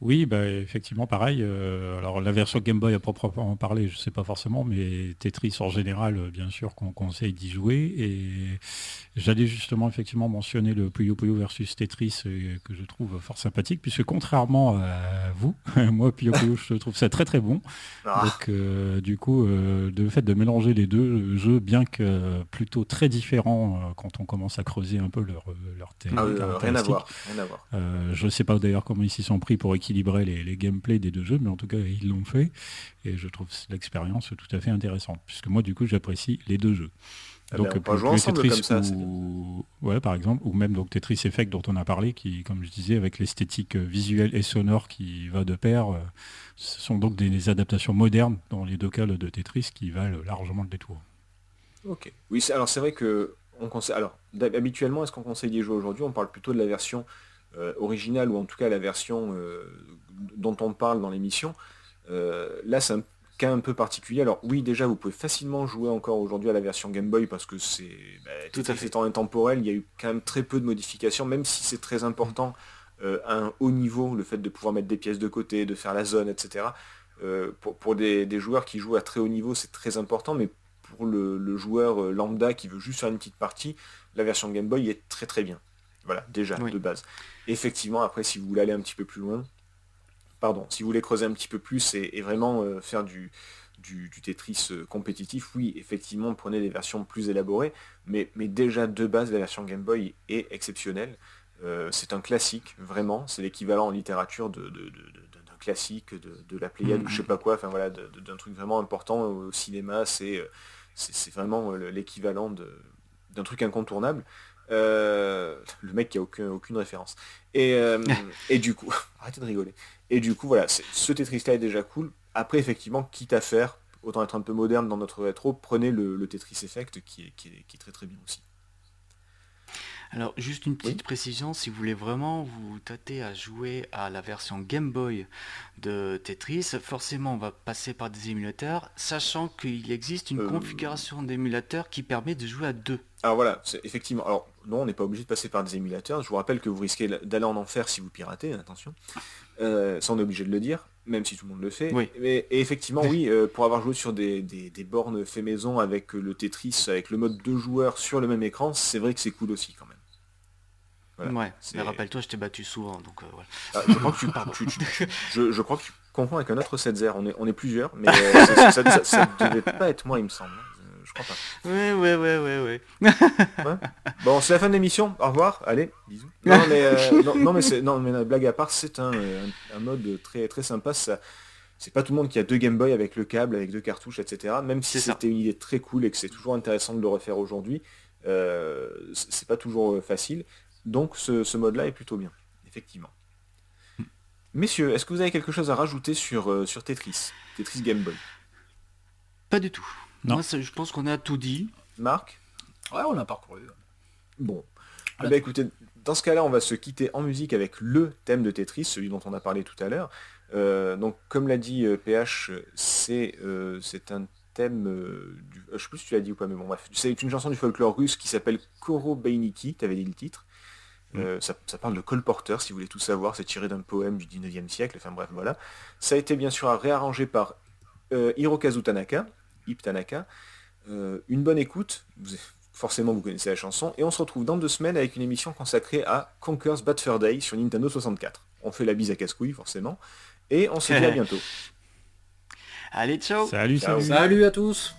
Euh, oui, bah, effectivement, pareil. Euh, alors la version Game Boy à proprement parler, je ne sais pas forcément, mais Tetris en général, euh, bien sûr qu'on conseille d'y jouer. Et j'allais justement effectivement mentionner le Puyo Puyo versus Tetris que je trouve fort sympathique, puisque contrairement à vous. Moi, Pioco, je trouve ça très très bon. Ah. Donc, euh, du coup, euh, le fait de mélanger les deux jeux, bien que plutôt très différents euh, quand on commence à creuser un peu leur, leur thème. Ah, rien à voir. je ne sais pas d'ailleurs comment ils s'y sont pris pour équilibrer les, les gameplays des deux jeux, mais en tout cas, ils l'ont fait. Et je trouve l'expérience tout à fait intéressante, puisque moi, du coup, j'apprécie les deux jeux. Eh donc, ben, on Tetris comme ça, ou... ouais, par exemple, ou même donc Tetris Effect dont on a parlé, qui, comme je disais, avec l'esthétique visuelle et sonore qui va de pair, euh, ce sont donc des, adaptations modernes dans les deux cas de Tetris qui valent largement le détour. Ok. Oui, alors c'est vrai que on conseille. Alors, habituellement, est-ce qu'on conseille d'y jouer aujourd'hui? On parle plutôt de la version euh, originale ou en tout cas la version euh, dont on parle dans l'émission. là, c'est un cas un peu particulier. Alors oui, déjà, vous pouvez facilement jouer encore aujourd'hui à la version Game Boy parce que c'est bah, tout à fait intemporel. Il y a eu quand même très peu de modifications, même si c'est très important euh, à un haut niveau, le fait de pouvoir mettre des pièces de côté, de faire la zone, etc. Euh, pour, des, joueurs qui jouent à très haut niveau, c'est très important, mais pour le, joueur euh, lambda qui veut juste faire une petite partie, la version Game Boy est très très bien. Voilà, déjà, de base. Effectivement, après, si vous voulez aller un petit peu plus loin, pardon, si vous voulez creuser un petit peu plus et, vraiment euh, faire du, du, Tetris euh, compétitif, oui, effectivement, prenez des versions plus élaborées, mais, mais déjà de base, la version Game Boy est exceptionnelle. Euh, c'est un classique, vraiment, c'est l'équivalent en littérature de, d'un classique, de, la Pléiade ou je sais pas quoi, enfin voilà, d'un truc vraiment important au cinéma, c'est, vraiment l'équivalent d'un truc incontournable. Le mec qui a aucun, aucune référence. Et, et du coup, arrêtez de rigoler. Et du coup, voilà, ce Tetris-là est déjà cool. Après, effectivement, quitte à faire, autant être un peu moderne dans notre rétro, prenez le, Tetris Effect qui est, qui, est, très très bien aussi. Alors juste une petite précision, si vous voulez vraiment vous tâter à jouer à la version Game Boy de Tetris, forcément on va passer par des émulateurs, sachant qu'il existe une euh, configuration d'émulateur qui permet de jouer à deux. Alors voilà, effectivement. Alors non, on n'est pas obligé de passer par des émulateurs. Je vous rappelle que vous risquez d'aller en enfer si vous piratez, attention. Euh, ça on est obligé de le dire, même si tout le monde le fait. et effectivement, oui, euh, pour avoir joué sur des, bornes fait maison avec le Tetris, avec le mode deux joueurs sur le même écran, c'est vrai que c'est cool aussi quand même. Ouais, mais rappelle-toi, je t'ai battu souvent, donc euh, voilà. Ah, je, crois que tu, je, crois que tu confonds avec un autre 7 On est, on est plusieurs, mais ça, ne devait pas être moi, il me semble. Ouais, ouais, ouais, ouais, ouais. Bon, c'est la fin de l'émission. Au revoir. Allez, bisous. Non, mais, euh, non, mais, c'est, non, mais blague à part, c'est un, mode très, très sympa. Ça, c'est pas tout le monde qui a deux Game Boy avec le câble, avec deux cartouches, etc. Même si c'était une idée très cool et que c'est toujours intéressant de le refaire aujourd'hui, euh, c'est pas toujours euh, facile. Donc ce, mode-là est plutôt bien, effectivement. Messieurs, est-ce que vous avez quelque chose à rajouter sur, sur Tetris Tetris Game Boy? Pas du tout. Moi, je pense qu'on a tout dit. Marc Ouais, on a parcouru. Bon. Eh ben, écoutez, dans ce cas-là, on va se quitter en musique avec le thème de Tetris, celui dont on a parlé tout à l'heure. Euh, donc, comme l'a dit PH, euh, c'est euh, c'est un thème du, je sais plus si tu l'as dit ou pas, mais bon bref, c'est une chanson du folklore russe qui s'appelle Koro Beiniki, tu avais dit le titre. Mm. ça, parle de colporteur, si vous voulez tout savoir, c'est tiré d'un poème du 19e siècle, enfin bref, voilà. Ça a été bien sûr réarrangé par Hirokazu Tanaka, Iptanaka. Euh, une bonne écoute, forcément vous connaissez la chanson, et on se retrouve dans deux semaines avec une émission consacrée à Conker's Bad Fur Day sur Nintendo 64. On fait la bise à casse-couille forcément, et on se dit à bientôt. Allez, ciao Salut, salut. Salut à tous